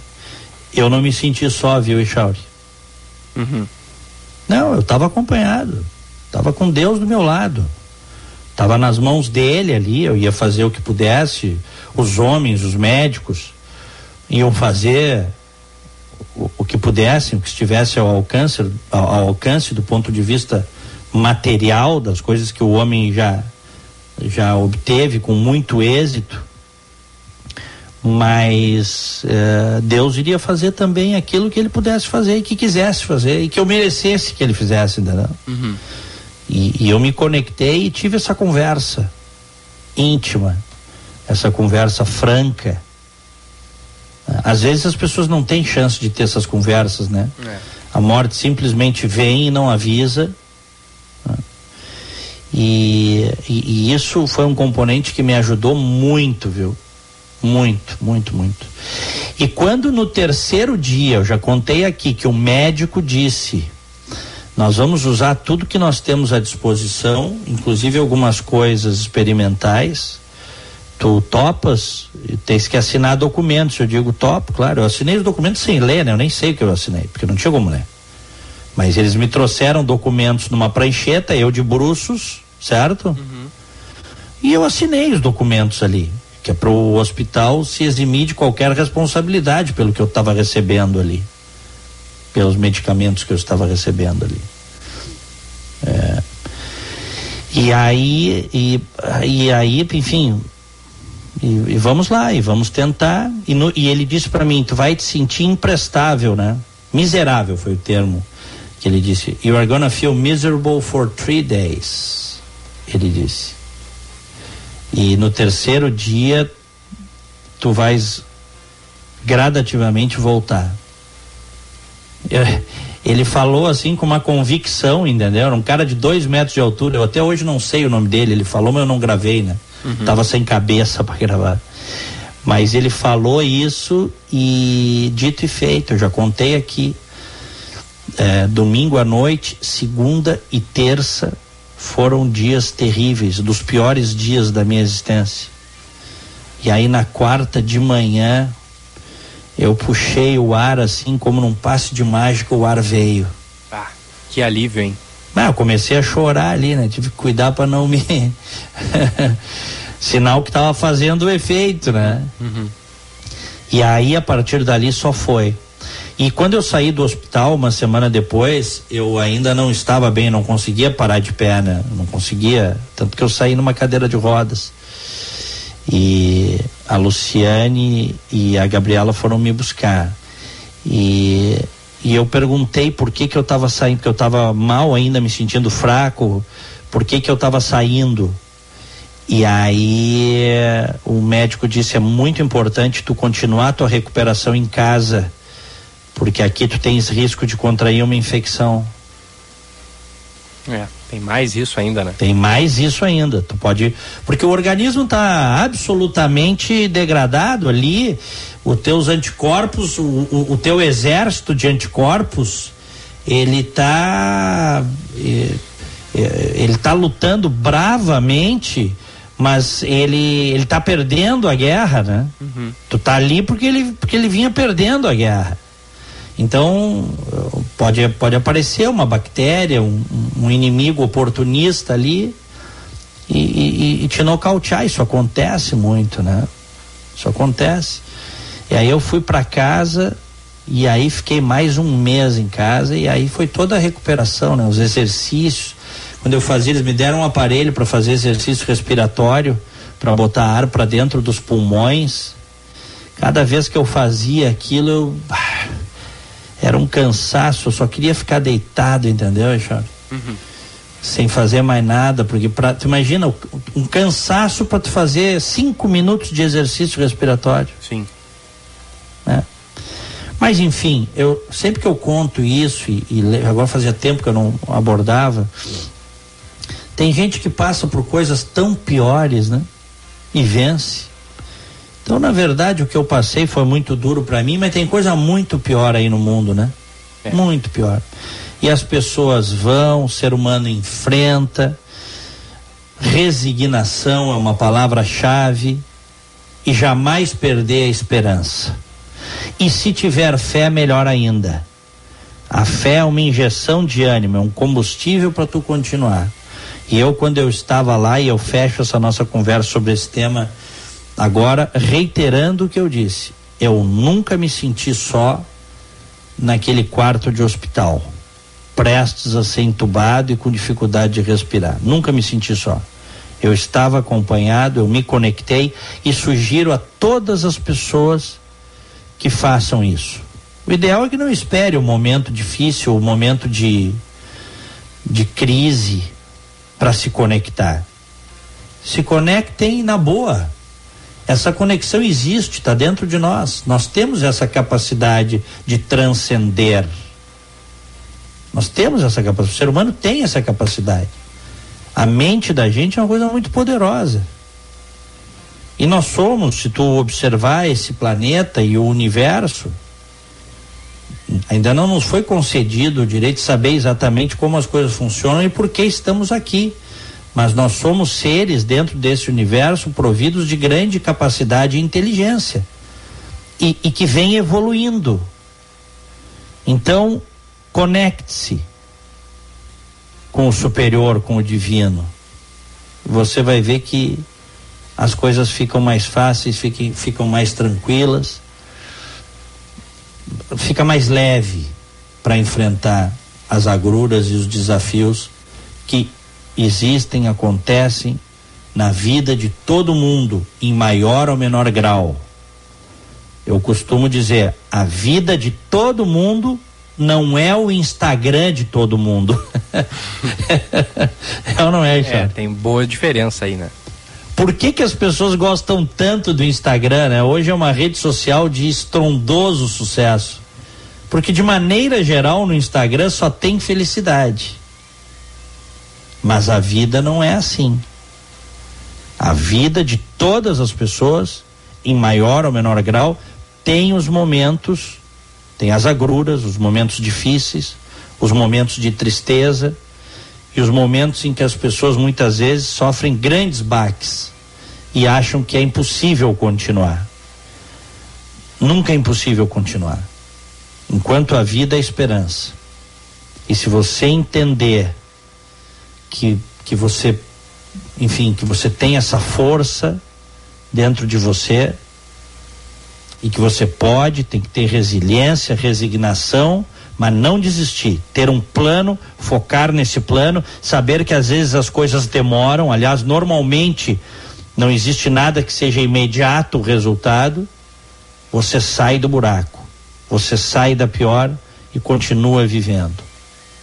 Eu não me senti só, viu, Echauri? Uhum. Não, eu estava acompanhado. Estava com Deus do meu lado. Estava nas mãos dele ali, eu ia fazer o que pudesse. Os homens, os médicos, iam fazer o, o que pudessem, o que estivesse ao alcance, ao, ao alcance do ponto de vista material das coisas que o homem já já obteve com muito êxito mas uh, Deus iria fazer também aquilo que ele pudesse fazer e que quisesse fazer e que eu merecesse que ele fizesse, entendeu? Uhum. E, e, eu me conectei e tive essa conversa íntima, essa conversa franca. Às vezes as pessoas não têm chance de ter essas conversas, né? É. A morte simplesmente vem e não avisa. Né? E, e, e isso foi um componente que me ajudou muito, viu? Muito, muito, muito. E quando no terceiro dia, eu já contei aqui que o médico disse: nós vamos usar tudo que nós temos à disposição, inclusive algumas coisas experimentais. Tu topas, tens que assinar documentos. Eu digo topo, claro. Eu assinei os documentos sem ler, né? Eu nem sei o que eu assinei, porque não tinha como ler. Mas eles me trouxeram documentos numa prancheta, eu de bruços, certo? Uhum. E eu assinei os documentos ali que é para o hospital se eximir de qualquer responsabilidade pelo que eu estava recebendo ali, pelos medicamentos que eu estava recebendo ali. É, e aí, e, e aí, enfim, e, e, vamos lá, e vamos tentar. E, no, e ele disse para mim: tu vai te sentir imprestável, né? Miserável foi o termo que ele disse. You are gonna feel miserable for three days. Ele disse. E no terceiro dia, tu vais gradativamente voltar. Ele falou assim com uma convicção, entendeu? Era um cara de dois metros de altura. Eu até hoje não sei o nome dele. Ele falou, mas eu não gravei, né? Uhum. Tava sem cabeça para gravar. Mas ele falou isso e dito e feito. Eu já contei aqui. É, domingo à noite, segunda e terça foram dias terríveis, dos piores dias da minha existência. E aí na quarta de manhã eu puxei o ar assim como num passe de mágica o ar veio. Ah, que alívio, hein? Ah, eu comecei a chorar ali, né? Tive que cuidar para não me sinal que estava fazendo o efeito, né? Uhum. E aí a partir dali só foi. E quando eu saí do hospital uma semana depois, eu ainda não estava bem, não conseguia parar de pé, né? Não conseguia, tanto que eu saí numa cadeira de rodas. E a Luciane e a Gabriela foram me buscar. E, e eu perguntei por que que eu estava saindo, porque eu estava mal ainda, me sentindo fraco, por que que eu estava saindo. E aí o médico disse é muito importante tu continuar a tua recuperação em casa, porque aqui tu tens risco de contrair uma infecção. É. Tem mais isso ainda, né? Tem mais isso ainda. Tu pode. Porque o organismo está absolutamente degradado ali. Os teus anticorpos, o, o, o teu exército de anticorpos, ele está ele está lutando bravamente, mas ele ele está perdendo a guerra, né? Uhum. Tu tá ali porque ele porque ele vinha perdendo a guerra. Então, pode, pode aparecer uma bactéria, um, um inimigo oportunista ali e, e, e, te nocautear. Isso acontece muito, né? Isso acontece. E aí eu fui para casa e aí fiquei mais um mês em casa e aí foi toda a recuperação, né? Os exercícios. Quando eu fazia, eles me deram um aparelho para fazer exercício respiratório, para botar ar para dentro dos pulmões. Cada vez que eu fazia aquilo, eu era um cansaço, eu só queria ficar deitado, entendeu, Charles? Uhum. Sem fazer mais nada, porque pra, tu imagina um cansaço para tu fazer cinco minutos de exercício respiratório. Sim. Né? Mas enfim, eu sempre que eu conto isso e, e agora fazia tempo que eu não abordava, tem gente que passa por coisas tão piores, né? E vence. Então, na verdade, o que eu passei foi muito duro para mim, mas tem coisa muito pior aí no mundo, né? É. Muito pior. E as pessoas vão, o ser humano enfrenta. Resignação é uma palavra-chave e jamais perder a esperança. E se tiver fé, melhor ainda. A fé é uma injeção de ânimo, é um combustível para tu continuar. E eu, quando eu estava lá, e eu fecho essa nossa conversa sobre esse tema Agora, reiterando o que eu disse, eu nunca me senti só naquele quarto de hospital, prestes a ser entubado e com dificuldade de respirar. Nunca me senti só. Eu estava acompanhado, eu me conectei e sugiro a todas as pessoas que façam isso. O ideal é que não espere o um momento difícil, o um momento de, de crise para se conectar. Se conectem na boa essa conexão existe, está dentro de nós. Nós temos essa capacidade de transcender. Nós temos essa capacidade. O ser humano tem essa capacidade. A mente da gente é uma coisa muito poderosa. E nós somos, se tu observar esse planeta e o universo, ainda não nos foi concedido o direito de saber exatamente como as coisas funcionam e por que estamos aqui mas nós somos seres dentro desse universo providos de grande capacidade e inteligência e, e que vem evoluindo. Então, conecte-se com o superior, com o divino. Você vai ver que as coisas ficam mais fáceis, ficam, ficam mais tranquilas, fica mais leve para enfrentar as agruras e os desafios que existem, acontecem na vida de todo mundo, em maior ou menor grau. Eu costumo dizer, a vida de todo mundo não é o Instagram de todo mundo. é ou não é, É, tem boa diferença aí, né? Por que, que as pessoas gostam tanto do Instagram, né? Hoje é uma rede social de estrondoso sucesso. Porque de maneira geral no Instagram só tem felicidade. Mas a vida não é assim. A vida de todas as pessoas, em maior ou menor grau, tem os momentos, tem as agruras, os momentos difíceis, os momentos de tristeza e os momentos em que as pessoas muitas vezes sofrem grandes baques e acham que é impossível continuar. Nunca é impossível continuar. Enquanto a vida é esperança. E se você entender que, que você, enfim, que você tem essa força dentro de você e que você pode, tem que ter resiliência, resignação, mas não desistir, ter um plano, focar nesse plano, saber que às vezes as coisas demoram, aliás, normalmente não existe nada que seja imediato o resultado, você sai do buraco, você sai da pior e continua vivendo.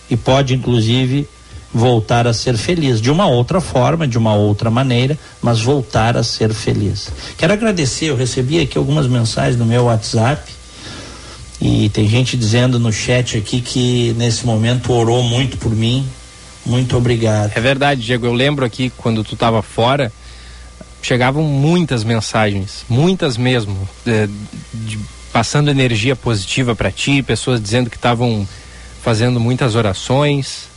E pode, inclusive, voltar a ser feliz de uma outra forma, de uma outra maneira, mas voltar a ser feliz. Quero agradecer, eu recebi aqui algumas mensagens no meu WhatsApp e tem gente dizendo no chat aqui que nesse momento orou muito por mim. Muito obrigado. É verdade, Diego. Eu lembro aqui quando tu estava fora, chegavam muitas mensagens, muitas mesmo, de, de, passando energia positiva para ti, pessoas dizendo que estavam fazendo muitas orações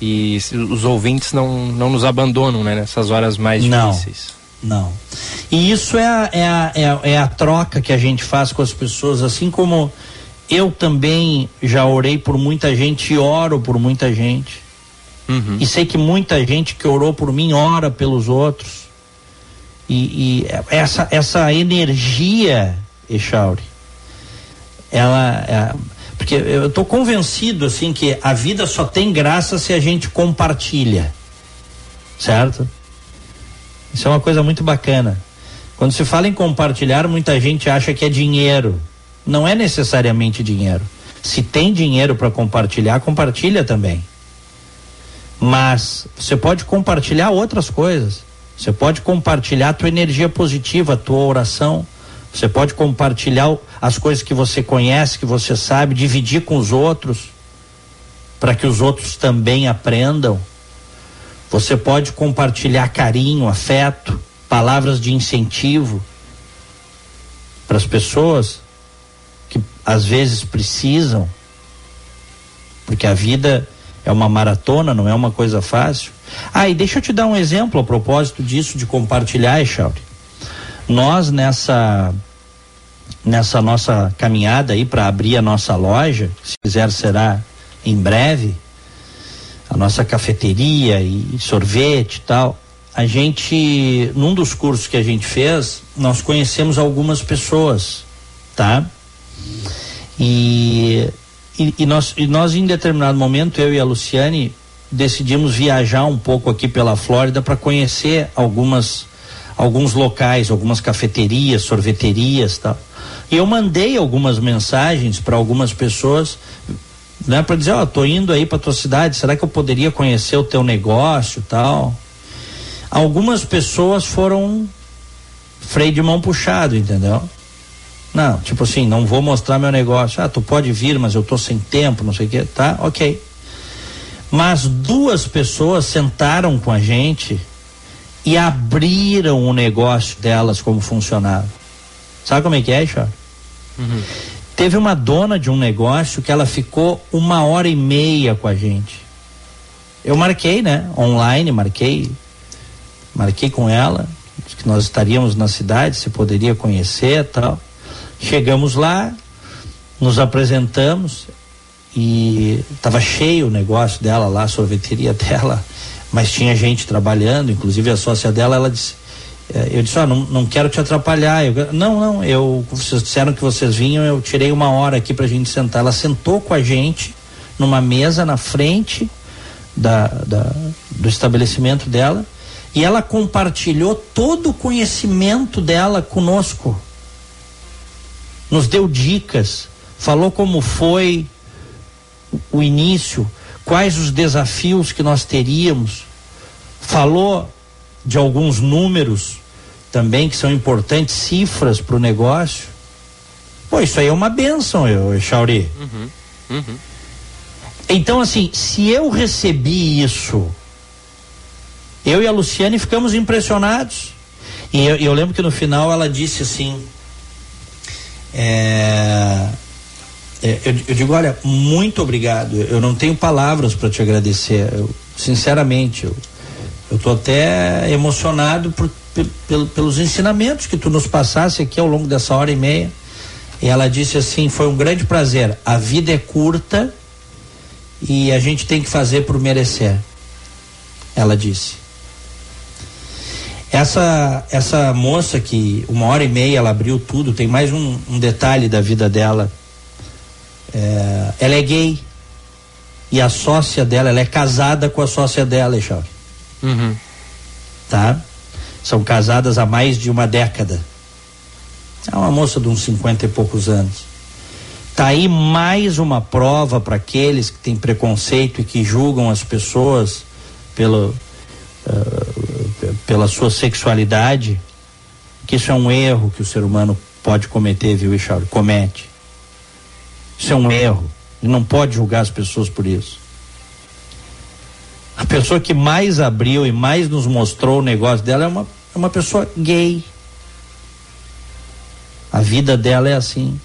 e os ouvintes não, não nos abandonam né, nessas horas mais não, difíceis. Não. E isso é a, é, a, é, a, é a troca que a gente faz com as pessoas, assim como eu também já orei por muita gente e oro por muita gente. Uhum. E sei que muita gente que orou por mim ora pelos outros. E, e essa, essa energia, Echauri, ela. Porque eu estou convencido assim que a vida só tem graça se a gente compartilha. Certo? Isso é uma coisa muito bacana. Quando se fala em compartilhar, muita gente acha que é dinheiro. Não é necessariamente dinheiro. Se tem dinheiro para compartilhar, compartilha também. Mas você pode compartilhar outras coisas. Você pode compartilhar a tua energia positiva, a tua oração. Você pode compartilhar as coisas que você conhece, que você sabe, dividir com os outros, para que os outros também aprendam. Você pode compartilhar carinho, afeto, palavras de incentivo para as pessoas que às vezes precisam, porque a vida é uma maratona, não é uma coisa fácil. Ah, e deixa eu te dar um exemplo a propósito disso de compartilhar, Echauri. Nós nessa nessa nossa caminhada aí para abrir a nossa loja, se quiser será em breve, a nossa cafeteria e sorvete e tal. A gente, num dos cursos que a gente fez, nós conhecemos algumas pessoas, tá? E, e, e, nós, e nós, em determinado momento, eu e a Luciane, decidimos viajar um pouco aqui pela Flórida para conhecer algumas alguns locais, algumas cafeterias, sorveterias, tal. E eu mandei algumas mensagens para algumas pessoas, né, para dizer, ó, oh, tô indo aí para tua cidade, será que eu poderia conhecer o teu negócio, tal? Algumas pessoas foram freio de mão puxado, entendeu? Não, tipo assim, não vou mostrar meu negócio. Ah, tu pode vir, mas eu tô sem tempo, não sei o que, tá? OK. Mas duas pessoas sentaram com a gente e abriram o negócio delas como funcionava. Sabe como é que é, Chá? Uhum. Teve uma dona de um negócio que ela ficou uma hora e meia com a gente. Eu marquei, né? Online, marquei. Marquei com ela, que nós estaríamos na cidade, se poderia conhecer tal. Chegamos lá, nos apresentamos e estava cheio o negócio dela lá, a sorveteria dela, mas tinha gente trabalhando, inclusive a sócia dela, ela disse, eh, eu disse, oh, não, não quero te atrapalhar. Eu, não, não, eu, vocês disseram que vocês vinham, eu tirei uma hora aqui pra gente sentar. Ela sentou com a gente numa mesa na frente da, da, do estabelecimento dela e ela compartilhou todo o conhecimento dela conosco nos deu dicas, falou como foi o início, quais os desafios que nós teríamos, falou de alguns números também que são importantes, cifras para o negócio. Pô, isso aí é uma benção, eu, Chauri. Uhum. Uhum. Então, assim, se eu recebi isso, eu e a Luciane ficamos impressionados. E eu, eu lembro que no final ela disse assim: é, é, eu, eu, digo, olha, muito obrigado. Eu não tenho palavras para te agradecer. Eu, sinceramente, eu, eu tô até emocionado por, por, pelos ensinamentos que tu nos passasse aqui ao longo dessa hora e meia. E ela disse assim: foi um grande prazer. A vida é curta e a gente tem que fazer por merecer. Ela disse. Essa, essa moça que uma hora e meia ela abriu tudo, tem mais um, um detalhe da vida dela. É, ela é gay. E a sócia dela, ela é casada com a sócia dela, Eixauri. Uhum. Tá? São casadas há mais de uma década. É uma moça de uns cinquenta e poucos anos. Tá aí mais uma prova para aqueles que têm preconceito e que julgam as pessoas pelo, uh, pela sua sexualidade, que isso é um erro que o ser humano pode cometer, viu, Richard? Comete. Isso é um erro. E não pode julgar as pessoas por isso. A pessoa que mais abriu e mais nos mostrou o negócio dela é uma, é uma pessoa gay. A vida dela é assim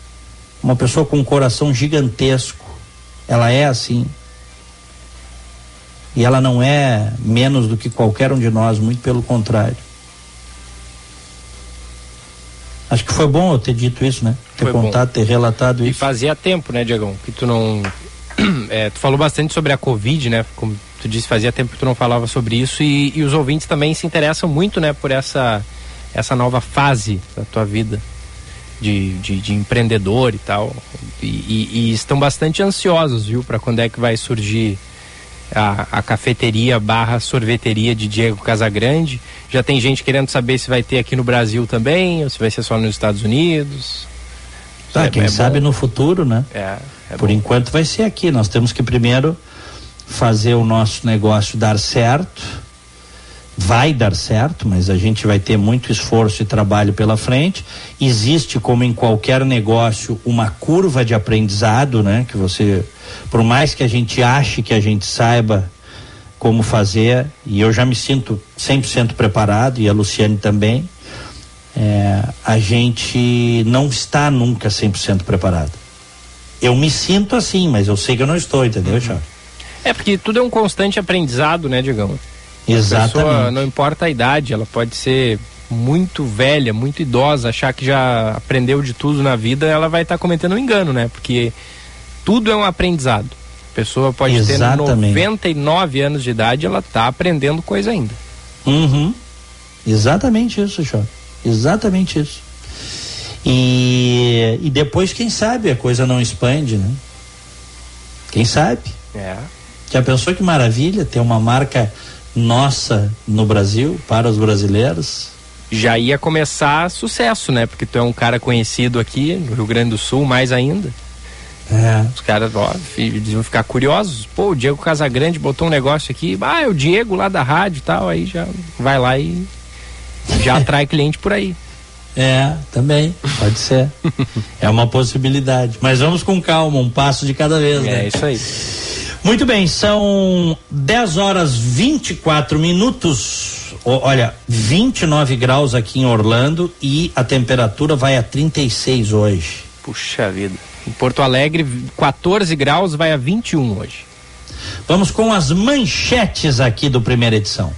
uma pessoa com um coração gigantesco. Ela é assim. E ela não é menos do que qualquer um de nós, muito pelo contrário. Acho que foi bom eu ter dito isso, né? Ter foi contado, bom. ter relatado isso. E fazia tempo, né, Diagão? Que tu não. É, tu falou bastante sobre a Covid, né? Como tu disse, fazia tempo que tu não falava sobre isso. E, e os ouvintes também se interessam muito, né, por essa, essa nova fase da tua vida de, de, de empreendedor e tal. E, e, e, estão bastante ansiosos, viu, para quando é que vai surgir a, a cafeteria barra sorveteria de Diego Casagrande. Já tem gente querendo saber se vai ter aqui no Brasil também, ou se vai ser só nos Estados Unidos. Tá, é, quem é sabe no futuro, né? É. é Por bom. enquanto vai ser aqui. Nós temos que primeiro fazer o nosso negócio dar certo vai dar certo, mas a gente vai ter muito esforço e trabalho pela frente. Existe, como em qualquer negócio, uma curva de aprendizado, né? Que você, por mais que a gente ache que a gente saiba como fazer, e eu já me sinto 100% preparado, e a Luciane também, é, a gente não está nunca 100% preparado. Eu me sinto assim, mas eu sei que eu não estou, entendeu, uhum. Charles? É porque tudo é um constante aprendizado, né, Digão? Exatamente. A pessoa, não importa a idade, ela pode ser muito velha, muito idosa, achar que já aprendeu de tudo na vida, ela vai estar tá cometendo um engano, né? Porque tudo é um aprendizado. A pessoa pode Exatamente. ter 99 anos de idade, ela está aprendendo coisa ainda. Uhum. Exatamente isso, Jó. Exatamente isso. E, e depois, quem sabe, a coisa não expande, né? Quem sabe? É. Já pensou que maravilha ter uma marca nossa no Brasil, para os brasileiros? Já ia começar sucesso, né? Porque tu é um cara conhecido aqui no Rio Grande do Sul, mais ainda. É. Os caras, ó, eles iam ficar curiosos. Pô, o Diego Casagrande botou um negócio aqui. Ah, é o Diego lá da rádio e tal. Aí já vai lá e já atrai cliente por aí. É, também, pode ser. é uma possibilidade. Mas vamos com calma, um passo de cada vez, é né? É isso aí. Muito bem, são 10 horas 24 minutos. Olha, 29 graus aqui em Orlando e a temperatura vai a 36 hoje. Puxa vida. Em Porto Alegre, 14 graus, vai a 21 hoje. Vamos com as manchetes aqui do primeira edição.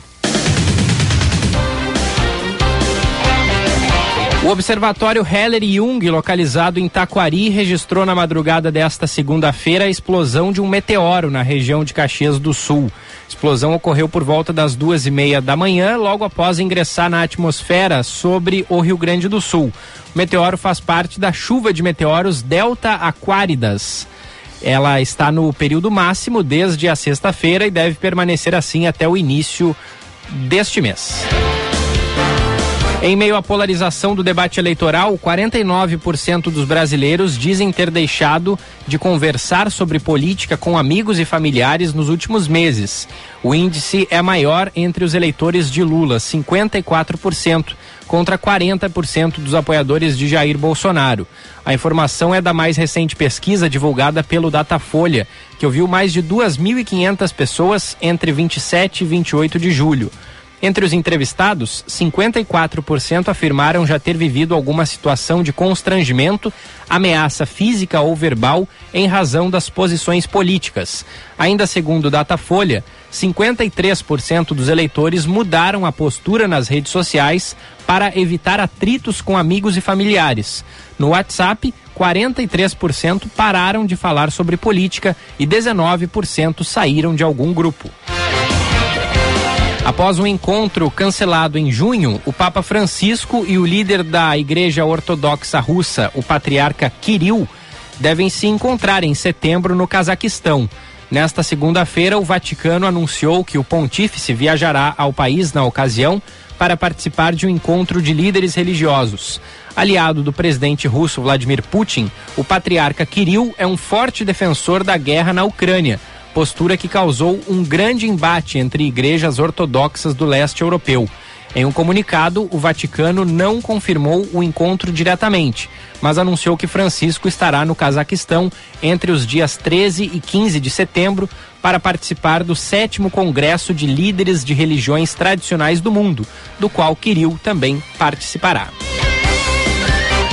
O Observatório Heller Jung, localizado em Taquari, registrou na madrugada desta segunda-feira a explosão de um meteoro na região de Caxias do Sul. A explosão ocorreu por volta das duas e meia da manhã, logo após ingressar na atmosfera sobre o Rio Grande do Sul. O meteoro faz parte da chuva de meteoros Delta Aquáridas. Ela está no período máximo desde a sexta-feira e deve permanecer assim até o início deste mês. Em meio à polarização do debate eleitoral, 49% dos brasileiros dizem ter deixado de conversar sobre política com amigos e familiares nos últimos meses. O índice é maior entre os eleitores de Lula, 54%, contra 40% dos apoiadores de Jair Bolsonaro. A informação é da mais recente pesquisa divulgada pelo Datafolha, que ouviu mais de 2.500 pessoas entre 27 e 28 de julho. Entre os entrevistados, 54% afirmaram já ter vivido alguma situação de constrangimento, ameaça física ou verbal em razão das posições políticas. Ainda segundo Datafolha, 53% dos eleitores mudaram a postura nas redes sociais para evitar atritos com amigos e familiares. No WhatsApp, 43% pararam de falar sobre política e 19% saíram de algum grupo. Após um encontro cancelado em junho, o Papa Francisco e o líder da Igreja Ortodoxa Russa, o patriarca Kirill, devem se encontrar em setembro no Cazaquistão. Nesta segunda-feira, o Vaticano anunciou que o pontífice viajará ao país na ocasião para participar de um encontro de líderes religiosos. Aliado do presidente russo Vladimir Putin, o patriarca Kirill é um forte defensor da guerra na Ucrânia postura que causou um grande embate entre igrejas ortodoxas do leste europeu. Em um comunicado, o Vaticano não confirmou o encontro diretamente, mas anunciou que Francisco estará no Cazaquistão entre os dias 13 e 15 de setembro para participar do sétimo Congresso de Líderes de Religiões Tradicionais do Mundo, do qual Kirill também participará.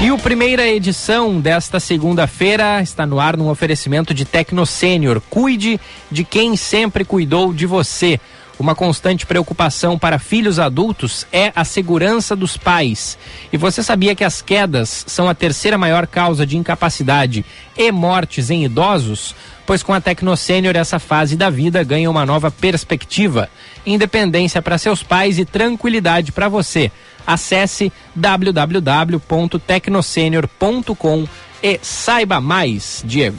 E o primeira edição desta segunda-feira está no ar num oferecimento de Tecno Sênior. Cuide de quem sempre cuidou de você. Uma constante preocupação para filhos adultos é a segurança dos pais. E você sabia que as quedas são a terceira maior causa de incapacidade e mortes em idosos? Pois com a Tecnosênior essa fase da vida ganha uma nova perspectiva. Independência para seus pais e tranquilidade para você. Acesse www.tecnosenior.com e saiba mais, Diego.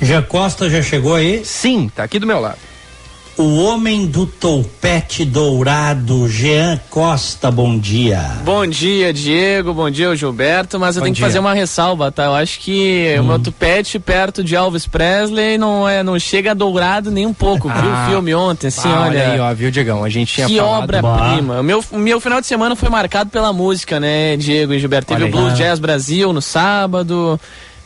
Já Costa já chegou aí? Sim, tá aqui do meu lado. O homem do toupete dourado, Jean Costa, bom dia. Bom dia, Diego, bom dia, Gilberto, mas eu bom tenho dia. que fazer uma ressalva, tá? Eu acho que hum. o meu tupete perto de Elvis Presley não é, não chega dourado nem um pouco. Ah. Viu o filme ontem, assim, ah, olha. aí, ó, viu, Diegão? A gente tinha Que obra-prima. O meu, meu final de semana foi marcado pela música, né, Diego e Gilberto? Teve olha o Blues aí. Jazz Brasil no sábado.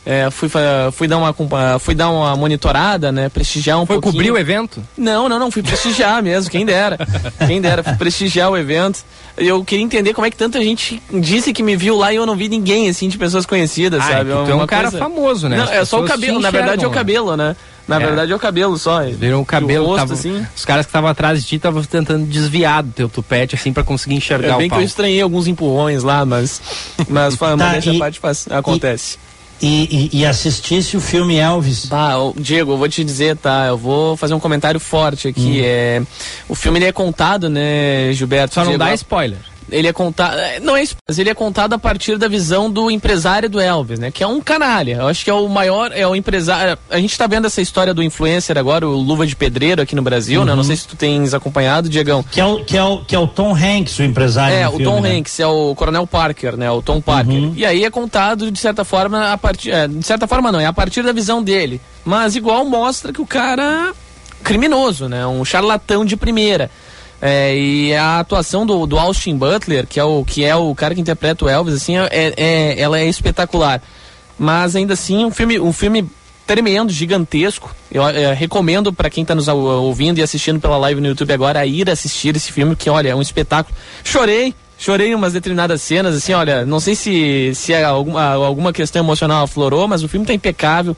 É, fui, fui, dar uma, fui dar uma monitorada, né? Prestigiar um foi pouquinho. Foi cobrir o evento? Não, não, não. Fui prestigiar mesmo, quem dera. Quem dera, fui prestigiar o evento. Eu queria entender como é que tanta gente disse que me viu lá e eu não vi ninguém, assim, de pessoas conhecidas, ah, sabe? Então é um cara famoso, né? Não, é só o cabelo, na verdade é o cabelo, né? Na é. verdade é o cabelo só. Viram o cabelo, o rosto, tava, assim. os caras que estavam atrás de ti estavam tentando desviar do teu tupete, assim, para conseguir enxergar é bem o pau. que eu estranhei alguns empurrões lá, mas, mas tá, mas e, parte faz, acontece. E, e, e, e, assistisse o filme Elvis. Tá, Diego, eu vou te dizer, tá? Eu vou fazer um comentário forte aqui. Hum. É, o filme ele é contado, né, Gilberto? Só Diego, não dá spoiler ele é contado. É, não é isso, mas ele é contado a partir da visão do empresário do Elvis, né? Que é um canalha. Eu acho que é o maior, é o empresário. A gente tá vendo essa história do influencer agora, o Luva de Pedreiro aqui no Brasil, uhum. né? Não sei se tu tens acompanhado, Diegão. Que é o, que é o, que é o Tom Hanks, o empresário. É, o filme, Tom né? Hanks, é o Coronel Parker, né? O Tom Parker. Uhum. E aí é contado, de certa forma, a partir. É, de certa forma não, é a partir da visão dele. Mas igual mostra que o cara criminoso, né? Um charlatão de primeira. É, e a atuação do, do Austin Butler, que é, o, que é o cara que interpreta o Elvis, assim, é, é ela é espetacular. Mas ainda assim, um filme, um filme tremendo, gigantesco. Eu é, recomendo para quem está nos ouvindo e assistindo pela live no YouTube agora ir assistir esse filme, que olha, é um espetáculo. Chorei, chorei em umas determinadas cenas, assim, olha, não sei se, se alguma, alguma questão emocional aflorou, mas o filme está impecável.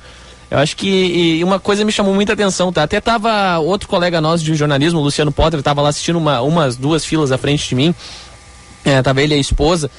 Eu acho que uma coisa me chamou muita atenção, tá? Até tava outro colega nosso de jornalismo, Luciano Potter, tava lá assistindo uma, umas duas filas à frente de mim. É, tava ele e a esposa.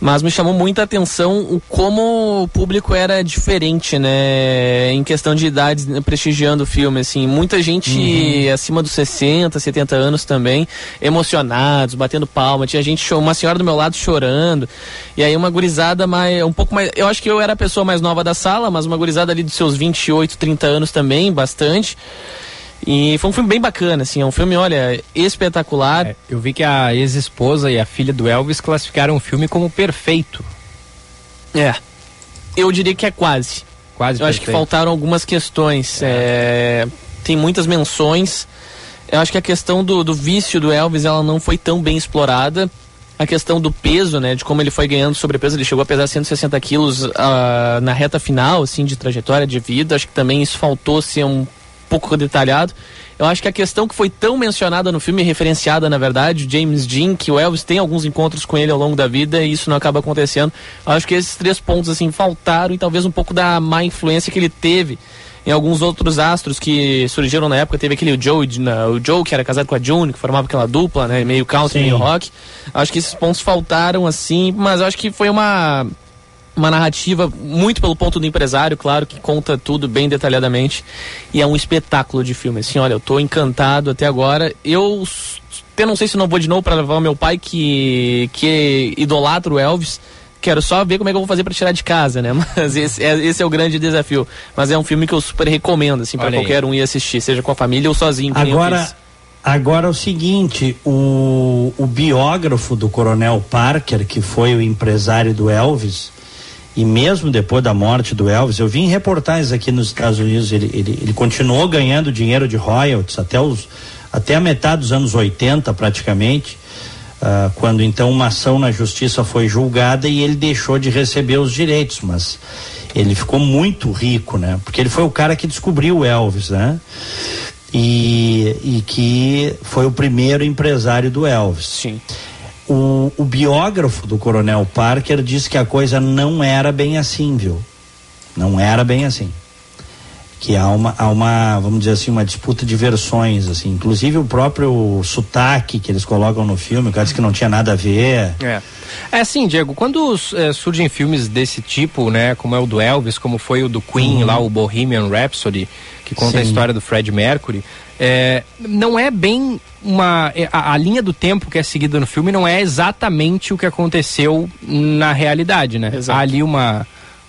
Mas me chamou muita atenção o como o público era diferente, né? Em questão de idades, né, prestigiando o filme, assim. Muita gente uhum. acima dos 60, 70 anos também, emocionados, batendo palma. Tinha gente, uma senhora do meu lado chorando. E aí uma gurizada mais, um pouco mais... Eu acho que eu era a pessoa mais nova da sala, mas uma gurizada ali dos seus 28, 30 anos também, bastante. E foi um filme bem bacana, assim, é um filme, olha, espetacular. É, eu vi que a ex-esposa e a filha do Elvis classificaram o filme como perfeito. É. Eu diria que é quase. Quase Eu perfeito. acho que faltaram algumas questões. É. É, tem muitas menções. Eu acho que a questão do, do vício do Elvis ela não foi tão bem explorada. a questão do peso, né? De como ele foi ganhando sobrepeso. Ele chegou a pesar 160 quilos uh, na reta final, assim, de trajetória de vida. Acho que também isso faltou ser um pouco detalhado. Eu acho que a questão que foi tão mencionada no filme, referenciada na verdade, James Dean, que o Elvis tem alguns encontros com ele ao longo da vida e isso não acaba acontecendo. Eu acho que esses três pontos assim faltaram e talvez um pouco da má influência que ele teve em alguns outros astros que surgiram na época. Teve aquele Joe, o Joe que era casado com a June, que formava aquela dupla, né, meio country, Sim. meio rock. Acho que esses pontos faltaram assim, mas acho que foi uma uma narrativa muito pelo ponto do empresário, claro, que conta tudo bem detalhadamente. E é um espetáculo de filme. Assim, olha, eu tô encantado até agora. Eu até não sei se não vou de novo para levar o meu pai que, que idolatra o Elvis. Quero só ver como é que eu vou fazer para tirar de casa, né? Mas esse é, esse é o grande desafio. Mas é um filme que eu super recomendo, assim, para qualquer um ir assistir, seja com a família ou sozinho. Agora, Agora é o seguinte, o, o biógrafo do Coronel Parker, que foi o empresário do Elvis, e mesmo depois da morte do Elvis, eu vi em reportagens aqui nos Estados Unidos, ele, ele, ele continuou ganhando dinheiro de royalties até, os, até a metade dos anos 80 praticamente, uh, quando então uma ação na justiça foi julgada e ele deixou de receber os direitos, mas ele ficou muito rico, né? Porque ele foi o cara que descobriu o Elvis, né? E, e que foi o primeiro empresário do Elvis. Sim. O, o, biógrafo do Coronel Parker disse que a coisa não era bem assim, viu? Não era bem assim. Que há uma, há uma, vamos dizer assim, uma disputa de versões, assim. Inclusive o próprio sotaque que eles colocam no filme, o cara disse que não tinha nada a ver. É. É assim, Diego, quando é, surgem filmes desse tipo, né, como é o do Elvis, como foi o do Queen, uhum. lá o Bohemian Rhapsody, que conta Sim. a história do Fred Mercury, é, não é bem uma. É, a, a, linha do tempo que é seguida no filme não é exatamente o que aconteceu na realidade, né? Exato. Há ali uma,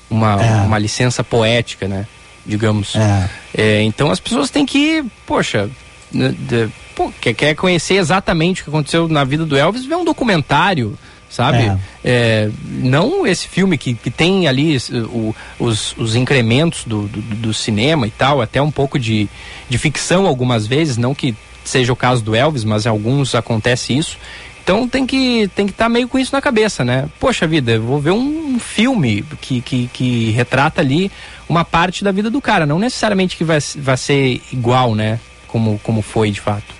uma, é. uma licença poética, né? Digamos. É. é então as pessoas têm que, poxa, de, de, pô, quer, quer conhecer exatamente o que aconteceu na vida do Elvis, vê um documentário sabe? É. É, não esse filme que, que tem ali o, os, os incrementos do, do, do, cinema e tal, até um pouco de, de ficção algumas vezes, não que seja o caso do Elvis, mas em alguns acontece isso. Então tem que tem que estar tá meio com isso na cabeça, né? Poxa vida, eu vou ver um filme que, que, que retrata ali uma parte da vida do cara, não necessariamente que vai, vai ser igual, né? Como, como foi de fato.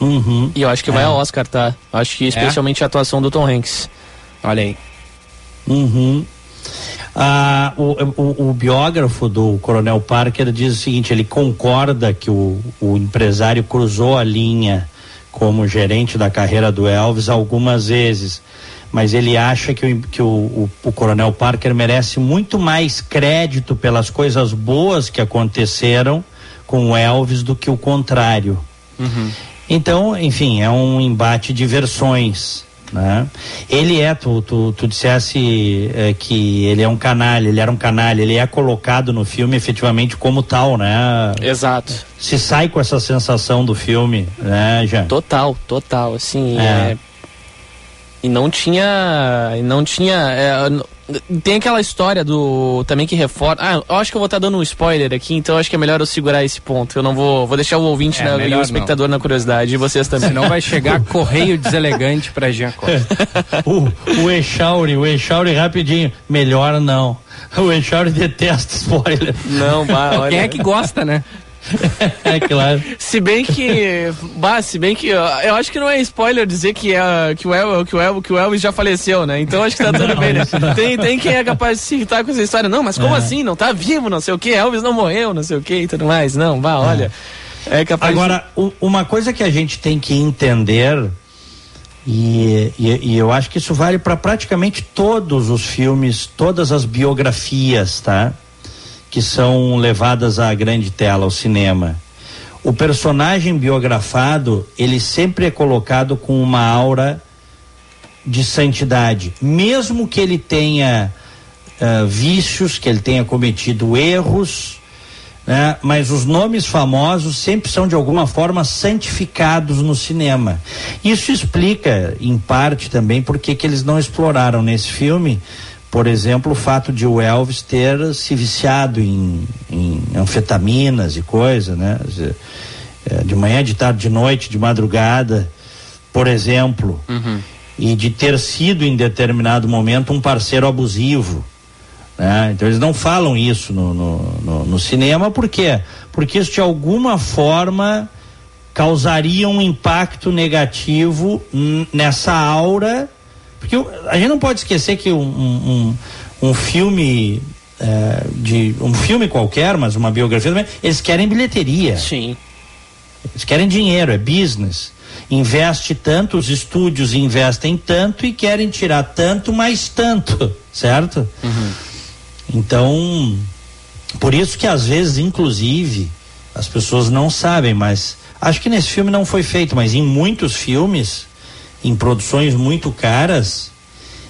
Uhum. E eu acho que vai é. ao Oscar, tá? Acho que é? especialmente é? a atuação do Tom Hanks. Olha aí. Uhum. Ah, o, o, o, biógrafo do Coronel Parker diz o seguinte: ele concorda que o, o empresário cruzou a linha como gerente da carreira do Elvis algumas vezes, mas ele acha que o, que o, o, o Coronel Parker merece muito mais crédito pelas coisas boas que aconteceram com o Elvis do que o contrário. Uhum. Então, enfim, é um embate de versões. Né? Ele é, tu, tu, tu dissesse é, que ele é um canalha, ele era um canalha, ele é colocado no filme efetivamente como tal, né? Exato. Se sai com essa sensação do filme, né, Jean? Total, total, assim, é. é... E não tinha, não tinha, é, tem aquela história do. Também que reforça. Ah, eu acho que eu vou estar tá dando um spoiler aqui, então acho que é melhor eu segurar esse ponto. Eu não vou. Vou deixar o ouvinte é, na, e o espectador não. na curiosidade, e vocês também. Senão vai chegar correio deselegante pra Jean Costa. o, o Echauri, o Echauri rapidinho. Melhor não. O Echauri detesta spoiler. Não, vai, olha. Quem é que gosta, né? é claro. Se bem que. Bah, se bem que. Eu acho que não é spoiler dizer que, é, que, o, El, que, o, El, que o Elvis já faleceu, né? Então acho que tá tudo não, bem, né? Tem, tem quem é capaz de se irritar com essa história. Não, mas como é. assim? Não tá vivo, não sei o que, Elvis não morreu, não sei o que e tudo mais. Não, vá, olha. É, é capaz Agora, de... uma coisa que a gente tem que entender. E, e, e, eu acho que isso vale para praticamente todos os filmes, todas as biografias, tá? Que são levadas à grande tela, ao cinema. O personagem biografado, ele sempre é colocado com uma aura de santidade, mesmo que ele tenha uh, vícios, que ele tenha cometido erros, né? mas os nomes famosos sempre são de alguma forma santificados no cinema. Isso explica, em parte, também porque que eles não exploraram nesse filme por exemplo, o fato de o Elvis ter se viciado em, em anfetaminas e coisa, né? É, de manhã, de tarde, de noite, de madrugada, por exemplo. Uhum. e de ter sido em determinado momento um parceiro abusivo. Né? Então eles não falam isso no, no, no, no cinema, por quê? Porque isso de alguma forma causaria um impacto negativo nessa aura. Porque a gente não pode esquecer que um, um, um filme é, de um filme qualquer, mas uma biografia também, eles querem bilheteria. Sim. Eles querem dinheiro, é business. Investe tanto, os estúdios investem tanto e querem tirar tanto mais tanto, certo? Uhum. Então, por isso que às vezes, inclusive, as pessoas não sabem, mas acho que nesse filme não foi feito, mas em muitos filmes, em produções muito caras,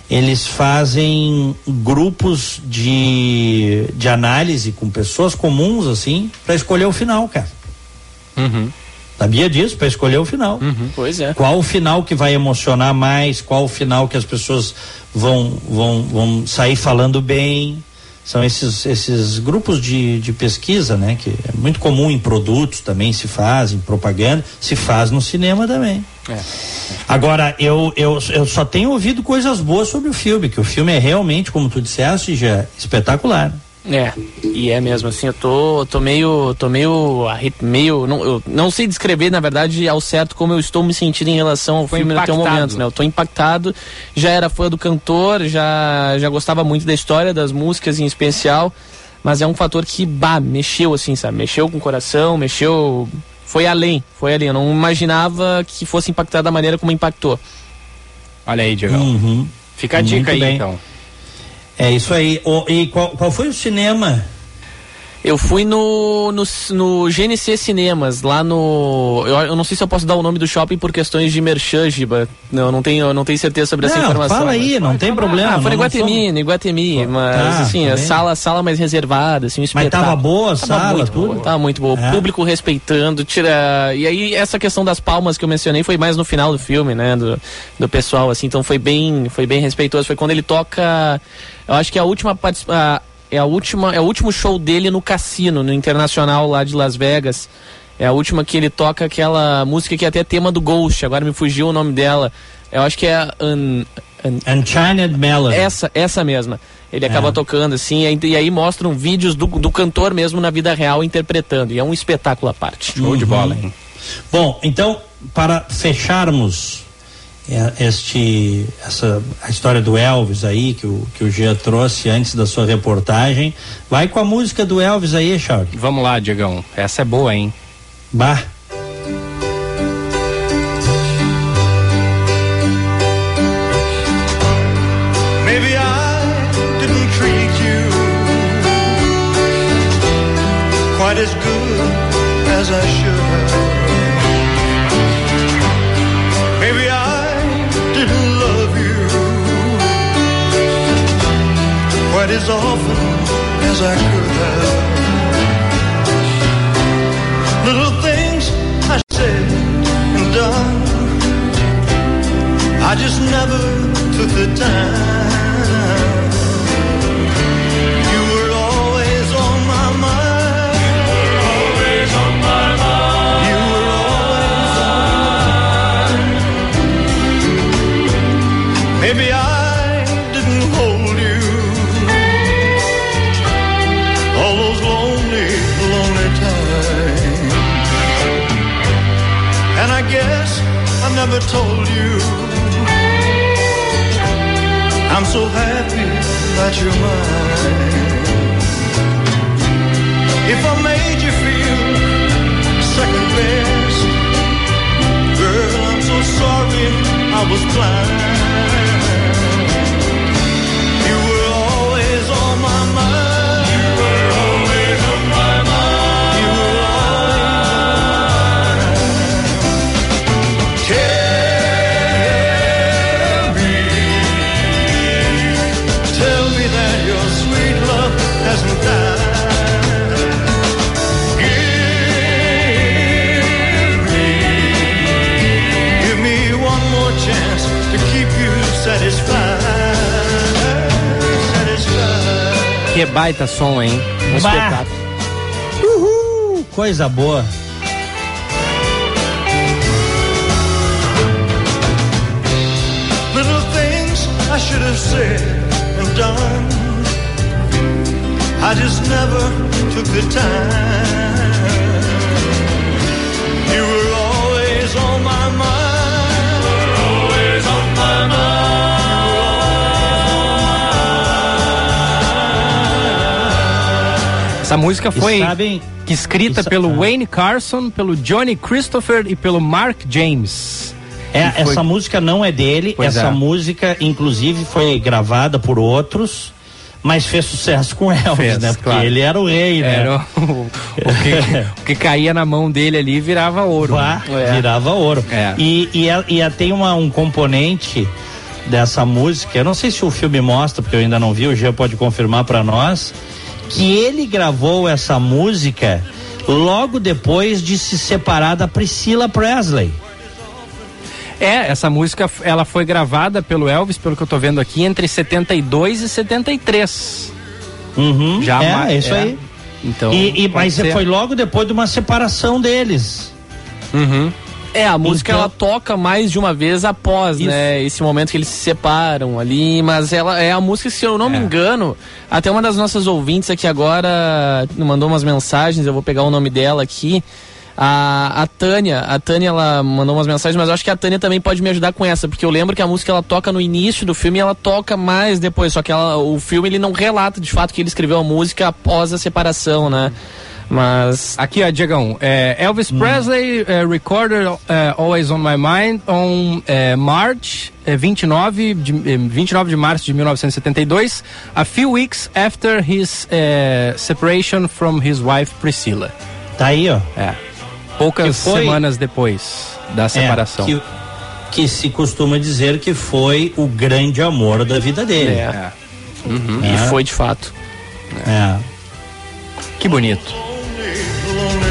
eles fazem grupos de, de análise com pessoas comuns, assim, para escolher o final, cara. Uhum. Sabia disso? Para escolher o final. Uhum. Pois é. Qual o final que vai emocionar mais? Qual o final que as pessoas vão, vão, vão sair falando bem? São esses, esses grupos de, de pesquisa, né? Que é muito comum em produtos também se faz, em propaganda, se faz no cinema também. É. Agora, eu, eu, eu só tenho ouvido coisas boas sobre o filme, que o filme é realmente, como tu disseste, já espetacular. É, e é mesmo, assim, eu tô, tô meio, tô meio, meio, não, eu não sei descrever, na verdade, ao certo como eu estou me sentindo em relação ao Foi filme impactado. até o momento, né? Eu tô impactado, já era fã do cantor, já, já gostava muito da história, das músicas em especial, mas é um fator que, bah, mexeu, assim, sabe? Mexeu com o coração, mexeu, foi além, foi além, eu não imaginava que fosse impactar da maneira como impactou. Olha aí, Diego. Uhum. Fica a dica aí, bem. então. É isso aí. O, e qual, qual foi o cinema? Eu fui no, no, no GNC Cinemas, lá no. Eu, eu, não sei se eu posso dar o nome do shopping por questões de merchan, Giba. Não, não tenho, não tenho certeza sobre não, essa informação. Fala aí, não tem problema. Ah, foi no Iguatemi, no Iguatemi. Mas tá, assim, a sala, sala mais reservada, assim, um Mas tava boa a sala, muito tudo? Boa, tava muito boa. É. Público respeitando, tira. E aí, essa questão das palmas que eu mencionei foi mais no final do filme, né? Do, do pessoal, assim, então foi bem, foi bem respeitoso. Foi quando ele toca. Eu acho que a última participação é a última, é o último show dele no cassino, no Internacional lá de Las Vegas. É a última que ele toca aquela música que é até tema do Ghost, agora me fugiu o nome dela. Eu acho que é a Un, Un, Enchanted Melody. Essa, essa mesma. Ele é. acaba tocando assim, e aí, e aí mostram vídeos do, do cantor mesmo na vida real interpretando. E é um espetáculo à parte. Show uhum. de bola, hein? Bom, então, para fecharmos é, este, essa, a história do Elvis aí, que o, que o Gia trouxe antes da sua reportagem. Vai com a música do Elvis aí, Charles. Vamos lá, Diegão. Essa é boa, hein? Bah. As often as I could have. Little things I said and done, I just never took the time. Never told you. I'm so happy that you're mine. If I made you feel second best, girl, I'm so sorry I was blind. Que baita som, hein? Um espetáculo. Uhul! Coisa boa. I should have said and done. I just never took the time. Essa música foi sabem, escrita Isso- pelo ah. Wayne Carson, pelo Johnny Christopher e pelo Mark James. É, foi- essa música não é dele, Pois essa é. música, inclusive, foi gravada por outros, mas fez sucesso com Elvis, Fez, né? Porque claro. ele era o rei, né? Era o, o que, o que caía na mão dele ali virava ouro. Vá, É. virava ouro. É. E, e, a- e a- tem uma, um componente dessa música, eu não sei se o filme mostra, porque eu ainda não vi, o Jean pode confirmar pra nós, que ele gravou essa música logo depois de se separar da Priscilla Presley. É, essa música ela foi gravada pelo Elvis, pelo que eu tô vendo aqui, entre 72 e 73. Uhum, Já é, ma- é isso é. aí. Então, E, e- mas ser. foi logo depois de uma separação deles. Uhum. É, a música Então- ela toca mais de uma vez após, Isso. né, esse momento que eles se separam ali, mas ela é a música, se eu não me É. engano, até uma das nossas ouvintes aqui agora mandou umas mensagens, eu vou pegar o nome dela aqui. A, a Tânia, a Tânia ela mandou umas mensagens, mas eu acho que a Tânia também pode me ajudar com essa, porque eu lembro que a música ela toca no início do filme e ela toca mais depois, só que ela- o filme ele não relata de fato que ele escreveu a música após a separação, né? Mas Aqui, ó, Diegão, é, Elvis Presley é, recorded é, Always on My Mind on é, March é, 29, de, é, 29 de março de 1972, a few weeks after his separation from his wife Priscilla. Tá aí, ó. É. Poucas foi- semanas depois da separação. É, que, que se costuma dizer que foi o grande amor da vida dele. É. Uhum. e foi de fato. É. Que bonito.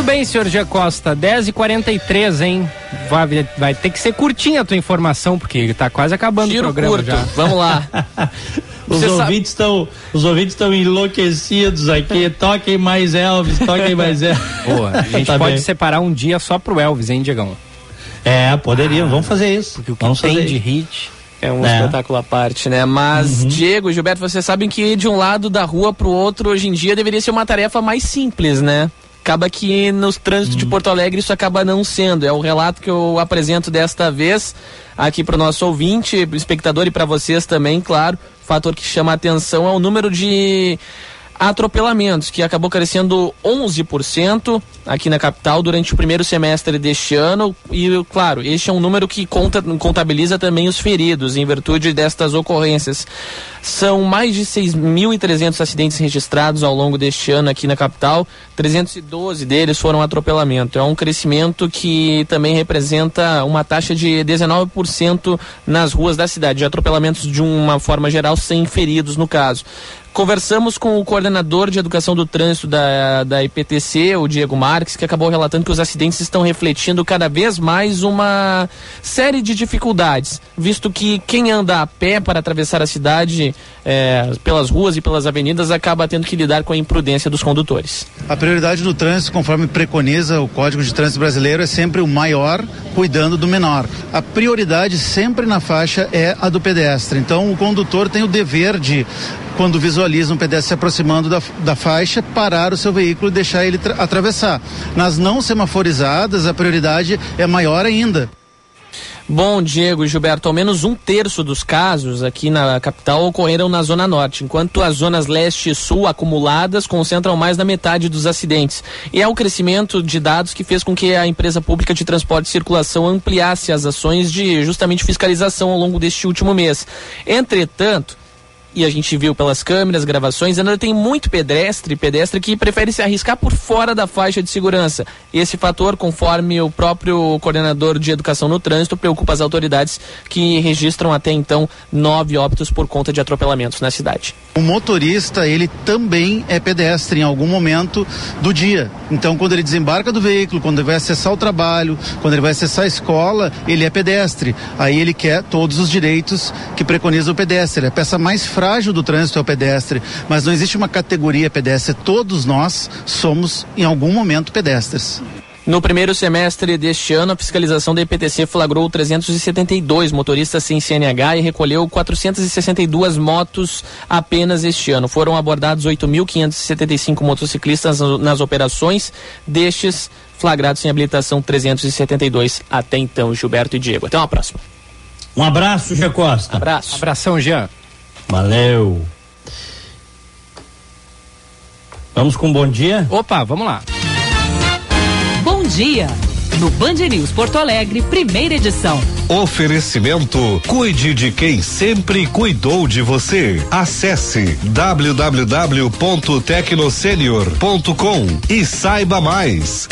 Muito bem, senhor Gia Costa, 10h43, hein? Vai, vai ter que ser curtinha a tua informação, porque tá quase acabando o programa curto. já. Vamos lá. Os ouvintes estão os ouvintes estão enlouquecidos aqui. Toquem mais Elvis, toquem mais Elvis. Pô, a gente Tá pode bem. separar um dia só pro Elvis, hein, Diegão? É, poderiam. Vamos fazer isso. Porque o que Vamos tem fazer de hit. É um É. espetáculo à parte, né? Mas, Diego e Gilberto, vocês sabem que de um lado da rua pro outro, hoje em dia, deveria ser uma tarefa mais simples, né? Acaba que nos trânsitos de Porto Alegre isso acaba não sendo. É o relato que eu apresento desta vez aqui para o nosso ouvinte, espectador e para vocês também, claro. O fator que chama a atenção é o número de atropelamentos, que acabou crescendo 11% aqui na capital durante o primeiro semestre deste ano. E, claro, este é um número que conta, contabiliza também os feridos em virtude destas ocorrências. São mais de 6.300 acidentes registrados ao longo deste ano aqui na capital, 312 deles foram atropelamento. É um crescimento que também representa uma taxa de 19% nas ruas da cidade, de atropelamentos de uma forma geral, sem feridos no caso. Conversamos com o coordenador de educação do trânsito da, da IPTC, o Diego Marques, que acabou relatando que os acidentes estão refletindo cada vez mais uma série de dificuldades, visto que quem anda a pé para atravessar a cidade eh, pelas ruas e pelas avenidas acaba tendo que lidar com a imprudência dos condutores. A prioridade do trânsito, conforme preconiza o Código de Trânsito Brasileiro, é sempre o maior cuidando do menor. A prioridade sempre na faixa é a do pedestre. Então, o condutor tem o dever de, quando visualiza um pedestre se aproximando da, da faixa, parar o seu veículo e deixar ele tra- atravessar. Nas não semaforizadas, a prioridade é maior ainda. Bom, Diego e Gilberto, ao menos um terço dos casos aqui na capital ocorreram na Zona Norte, enquanto as zonas leste e sul acumuladas concentram mais da metade dos acidentes. E é o crescimento de dados que fez com que a empresa pública de transporte e circulação ampliasse as ações de justamente fiscalização ao longo deste último mês. Entretanto, e a gente viu pelas câmeras, gravações, ainda tem muito pedestre, pedestre que prefere se arriscar por fora da faixa de segurança. Esse fator, conforme o próprio coordenador de educação no trânsito, preocupa as autoridades que registram até então nove óbitos por conta de atropelamentos na cidade. O motorista, ele também é pedestre em algum momento do dia. Então, quando ele desembarca do veículo, quando ele vai acessar o trabalho, quando ele vai acessar a escola, ele é pedestre. Aí ele quer todos os direitos que preconiza o pedestre. A peça mais frágil do trânsito é o pedestre, mas não existe uma categoria pedestre. Todos nós somos, em algum momento, pedestres. No primeiro semestre deste ano, a fiscalização da EPTC flagrou 372 motoristas sem CNH e recolheu 462 motos apenas este ano. Foram abordados 8.575 motociclistas nas operações, destes flagrados sem habilitação 372 até então, Gilberto e Diego. Até uma próxima. Um abraço, Gia Costa. Abraço. Abração, Jean. Valeu. Vamos com um bom dia? Opa, vamos lá. Bom dia. No Band News Porto Alegre, primeira edição. Oferecimento: cuide de quem sempre cuidou de você. Acesse www.tecnosenior.com e saiba mais.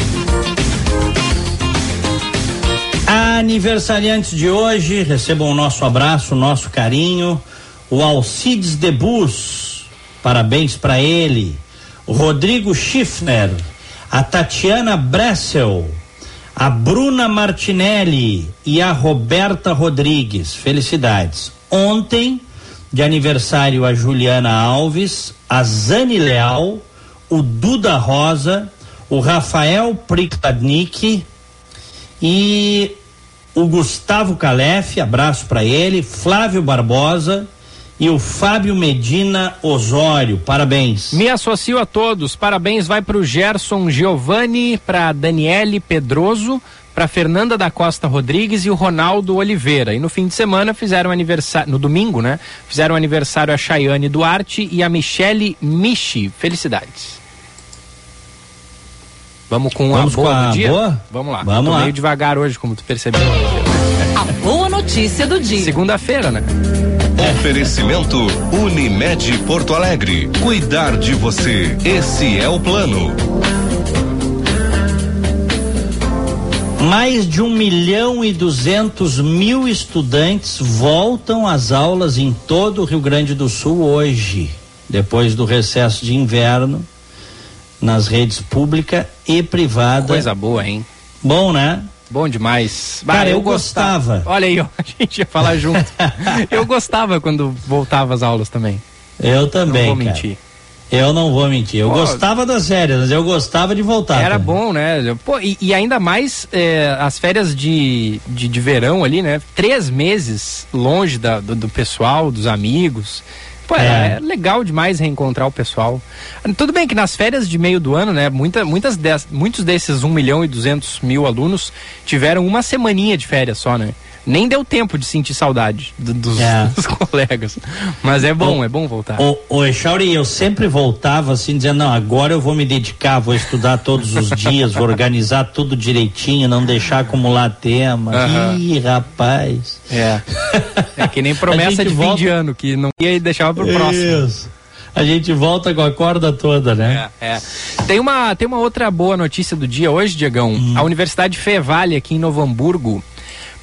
Aniversariantes de hoje, recebam o nosso abraço, o nosso carinho. O Alcides Debus, parabéns para ele. O Rodrigo Schiffner, a Tatiana Bressel, a Bruna Martinelli e a Roberta Rodrigues. Felicidades. Ontem, de aniversário, a Juliana Alves, a Zane Leal, o Duda Rosa, o Rafael Prikladnik e o Gustavo Calef, abraço para ele, Flávio Barbosa e o Fábio Medina Osório. Parabéns. Me associo a todos. Parabéns vai para o Gerson Giovanni, para Daniele Pedroso, para Fernanda da Costa Rodrigues e o Ronaldo Oliveira. E no fim de semana fizeram aniversário, no domingo, né? Fizeram aniversário a Chayane Duarte e a Michele Michi. Felicidades. Vamos com Vamos a boa com a do dia? boa? Vamos lá. Vamos lá. meio devagar hoje, como tu percebeu. A boa notícia do dia. Segunda-feira, né? Oferecimento Unimed Porto Alegre. Cuidar de você. Esse é o plano. Mais de um milhão e duzentos mil estudantes voltam às aulas em todo o Rio Grande do Sul hoje, depois do recesso de inverno, nas redes pública e privada. Coisa boa, hein? Bom, né? Bom demais. Cara, Bah, eu gostava. Olha aí, ó, a gente ia falar junto. eu gostava quando voltava às aulas também. Eu também, Não vou cara. mentir. Eu não vou mentir. Eu Pô, gostava das férias, mas eu gostava de voltar. Era também. bom, né? Pô, e, e ainda mais é, as férias de, de, de verão ali, né? Três meses longe da, do, do pessoal, dos amigos. Pô, É. é. legal demais reencontrar o pessoal. Tudo bem que nas férias de meio do ano, né? Muita, muitas des, muitos desses 1 milhão e 200 mil alunos tiveram uma semaninha de férias só, né? Nem deu tempo de sentir saudade do- dos, É. dos colegas. Mas é bom, Ô, é bom voltar. Ô Echauri, eu sempre voltava assim, dizendo, não, agora eu vou me dedicar, vou estudar todos os dias, vou organizar tudo direitinho, não deixar acumular tema. Aham. Ih, rapaz. É. É que nem promessa de fim volta- de ano, que não ia e deixava pro próximo. Isso. A gente volta com a corda toda, né? É, é. Tem uma, tem uma outra boa notícia do dia hoje, Diegão. Hum. A Universidade Fevale, aqui em Novo Hamburgo,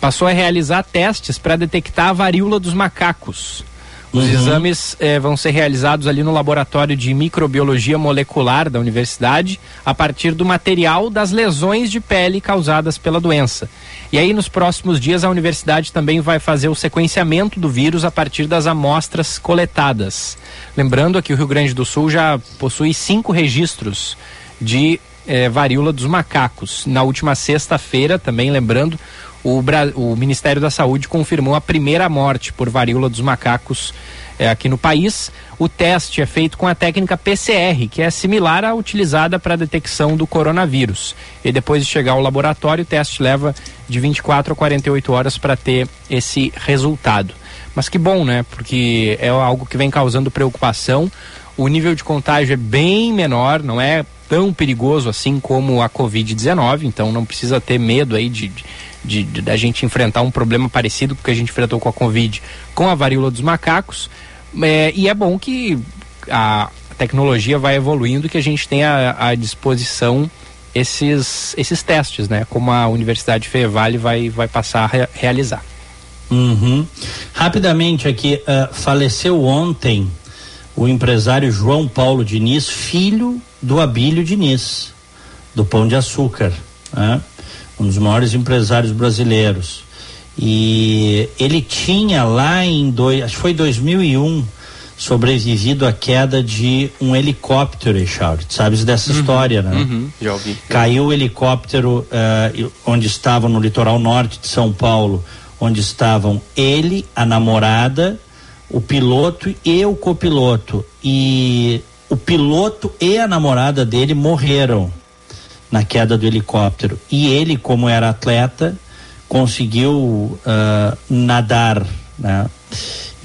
passou a realizar testes para detectar a varíola dos macacos. Os Uhum. exames eh, vão ser realizados ali no laboratório de microbiologia molecular da universidade, a partir do material das lesões de pele causadas pela doença. E aí, nos próximos dias, a universidade também vai fazer o sequenciamento do vírus a partir das amostras coletadas. Lembrando que o Rio Grande do Sul já possui cinco registros de eh, varíola dos macacos. Na última sexta-feira, também lembrando, o, Bra- o Ministério da Saúde confirmou a primeira morte por varíola dos macacos eh, aqui no país. O teste é feito com a técnica PCR, que é similar à utilizada para a detecção do coronavírus. E depois de chegar ao laboratório, o teste leva de 24 a 48 horas para ter esse resultado. Mas que bom, né? Porque é algo que vem causando preocupação. O nível de contágio é bem menor, não é tão perigoso assim como a Covid-19, então não precisa ter medo aí de, de, de- da gente enfrentar um problema parecido com o que a gente enfrentou com a Covid com a varíola dos macacos. É, e é bom que a tecnologia vai evoluindo, que a gente tenha à disposição esses, esses testes, né? Como a Universidade Fevale vai, vai passar a re realizar. Uhum. Rapidamente aqui, uh, faleceu ontem o empresário João Paulo Diniz, filho do Abílio Diniz, do Pão de Açúcar, né? Um dos maiores empresários brasileiros. E ele tinha lá em dois, acho que foi 2001 sobrevivido à queda de um helicóptero, Echauri. Sabes dessa uhum, história, né? Uhum, já ouvi. Caiu o helicóptero uh, onde estavam no litoral norte de São Paulo, onde estavam ele, a namorada, o piloto e o copiloto. E o piloto e a namorada dele morreram na queda do helicóptero. E ele, como era atleta, conseguiu uh, nadar, né?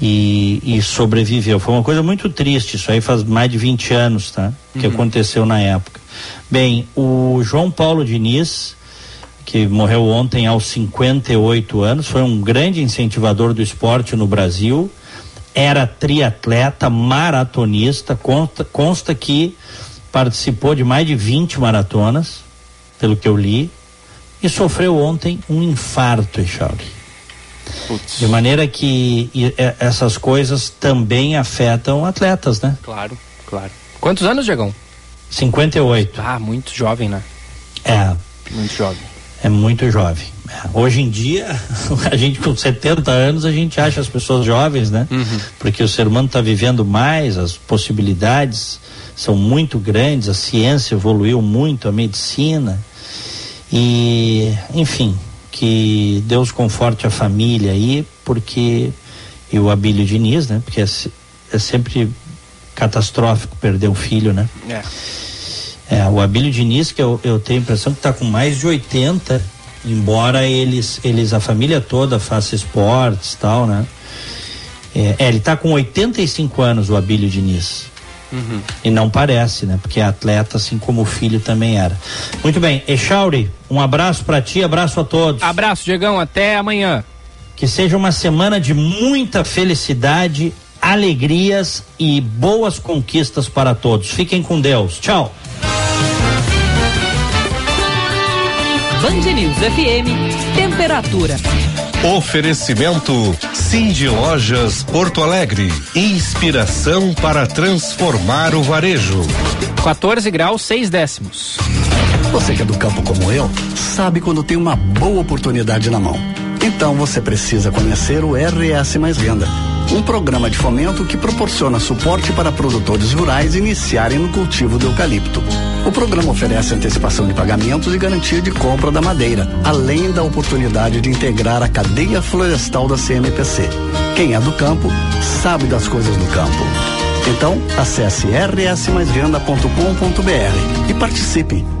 E, e, sobreviveu. Foi uma coisa muito triste, isso aí faz mais de 20 anos, tá? Que uhum. aconteceu na época. Bem, o João Paulo Diniz, que morreu ontem aos 58 anos, foi um grande incentivador do esporte no Brasil, era triatleta, maratonista, consta, consta que participou de mais de 20 maratonas, pelo que eu li, e sofreu ontem um infarto, Echauri. De maneira que e, e, essas coisas também afetam atletas, né? Claro, claro. Quantos anos, Diegão? 58. Ah, muito jovem, né? É. Muito jovem. É muito jovem. É. Hoje em dia, a gente com 70 anos, a gente acha as pessoas jovens, né? Uhum. Porque o ser humano está vivendo mais, as possibilidades são muito grandes, a ciência evoluiu muito, a medicina. E, enfim, que Deus conforte a família aí, porque. E o Abílio Diniz, né? Porque é, é sempre catastrófico perder um filho, né? É. É, o Abílio Diniz, que eu, eu tenho a impressão que está com mais de 80, embora eles, eles, a família toda faça esportes tal, né? É, é ele está com 85 anos, o Abílio Diniz. Uhum. E não parece, né? Porque é atleta, assim como o filho também era. Muito bem, Echauri, um abraço para ti, abraço a todos. Abraço, Diegão, até amanhã. Que seja uma semana de muita felicidade, alegrias e boas conquistas para todos. Fiquem com Deus. Tchau. Band News FM, temperatura. Oferecimento Cindy Lojas Porto Alegre. Inspiração para transformar o varejo. 14 graus, 6 décimos. Você que é do campo como eu, sabe quando tem uma boa oportunidade na mão. Então você precisa conhecer o RS Mais Venda um programa de fomento que proporciona suporte para produtores rurais iniciarem no cultivo do eucalipto. O programa oferece antecipação de pagamentos e garantia de compra da madeira, além da oportunidade de integrar a cadeia florestal da CMPC. Quem é do campo sabe das coisas do campo. Então, acesse rsmaisvenda.com.br e participe.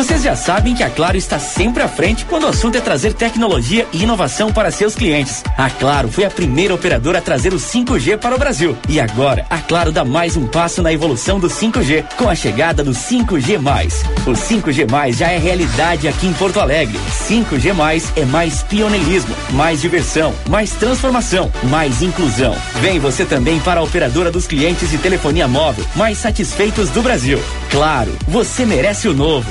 Vocês já sabem que a Claro está sempre à frente quando o assunto é trazer tecnologia e inovação para seus clientes. A Claro foi a primeira operadora a trazer o 5G para o Brasil. E agora, a Claro dá mais um passo na evolução do 5G com a chegada do 5G. O 5G já é realidade aqui em Porto Alegre. 5G é mais pioneirismo, mais diversão, mais transformação, mais inclusão. Vem você também para a operadora dos clientes de telefonia móvel mais satisfeitos do Brasil. Claro, você merece o novo.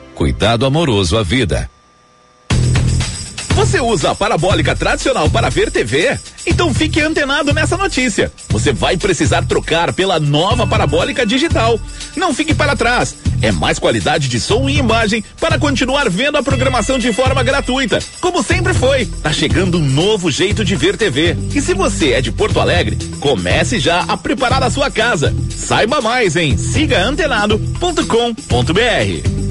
Cuidado amoroso à vida. Você usa a parabólica tradicional para ver TV? Então fique antenado nessa notícia. Você vai precisar trocar pela nova parabólica digital. Não fique para trás. É mais qualidade de som e imagem para continuar vendo a programação de forma gratuita, como sempre foi. Tá chegando um novo jeito de ver TV. E se você é de Porto Alegre, comece já a preparar a sua casa. Saiba mais em sigaantenado.com.br.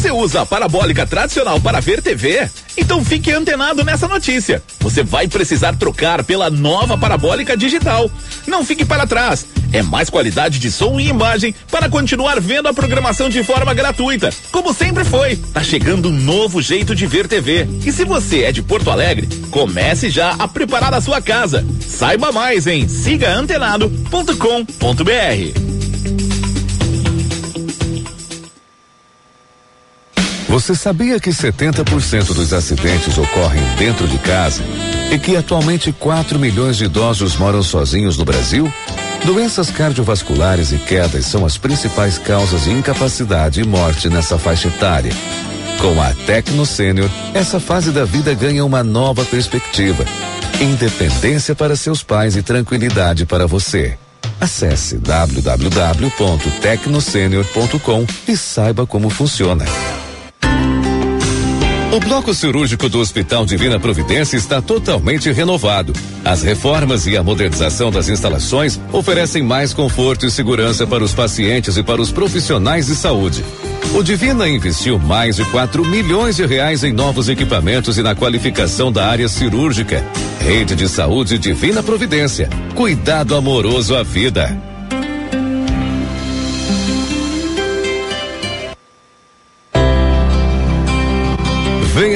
Você usa a parabólica tradicional para ver TV? Então fique antenado nessa notícia. Você vai precisar trocar pela nova parabólica digital. Não fique para trás. É mais qualidade de som e imagem para continuar vendo a programação de forma gratuita, como sempre foi. Tá chegando um novo jeito de ver TV. E se você é de Porto Alegre, comece já a preparar a sua casa. Saiba mais em sigaantenado.com.br. Você sabia que 70% dos acidentes ocorrem dentro de casa e que atualmente 4 milhões de idosos moram sozinhos no Brasil? Doenças cardiovasculares e quedas são as principais causas de incapacidade e morte nessa faixa etária. Com a Tecno Sênior, essa fase da vida ganha uma nova perspectiva. Independência para seus pais e tranquilidade para você. Acesse www.tecnosenior.com e saiba como funciona. O bloco cirúrgico do Hospital Divina Providência está totalmente renovado. As reformas e a modernização das instalações oferecem mais conforto e segurança para os pacientes e para os profissionais de saúde. O Divina investiu mais de 4 milhões de reais em novos equipamentos e na qualificação da área cirúrgica. Rede de Saúde Divina Providência. Cuidado amoroso à vida.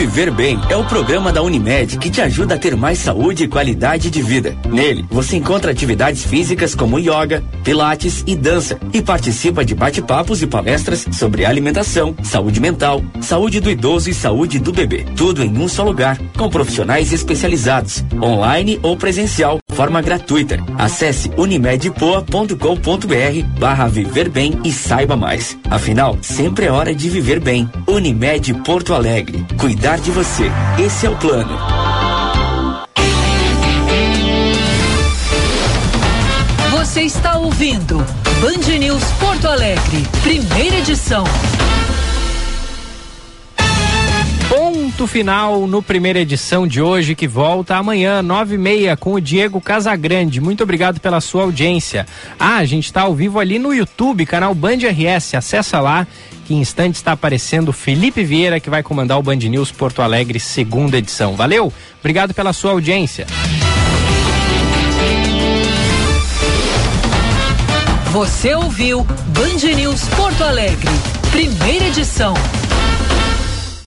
Viver Bem é o programa da Unimed que te ajuda a ter mais saúde e qualidade de vida. Nele, você encontra atividades físicas como yoga, pilates e dança e participa de bate-papos e palestras sobre alimentação, saúde mental, saúde do idoso e saúde do bebê. Tudo em um só lugar, com profissionais especializados, online ou presencial, forma gratuita. Acesse unimedpoa.com.br barra Viver Bem e saiba mais. Afinal, sempre é hora de viver bem. Unimed Porto Alegre. Cuidar de você. Esse é o plano. Você está ouvindo Band News Porto Alegre, primeira edição. Ponto final no primeira edição de hoje, que volta amanhã, nove e meia, com o Diego Casagrande. Muito obrigado pela sua audiência. Ah, a gente está ao vivo ali no YouTube, canal Band RS. Acessa lá, que em instantes está aparecendo Felipe Vieira, que vai comandar o Band News Porto Alegre, segunda edição. Valeu? Obrigado pela sua audiência. Você ouviu Band News Porto Alegre, primeira edição.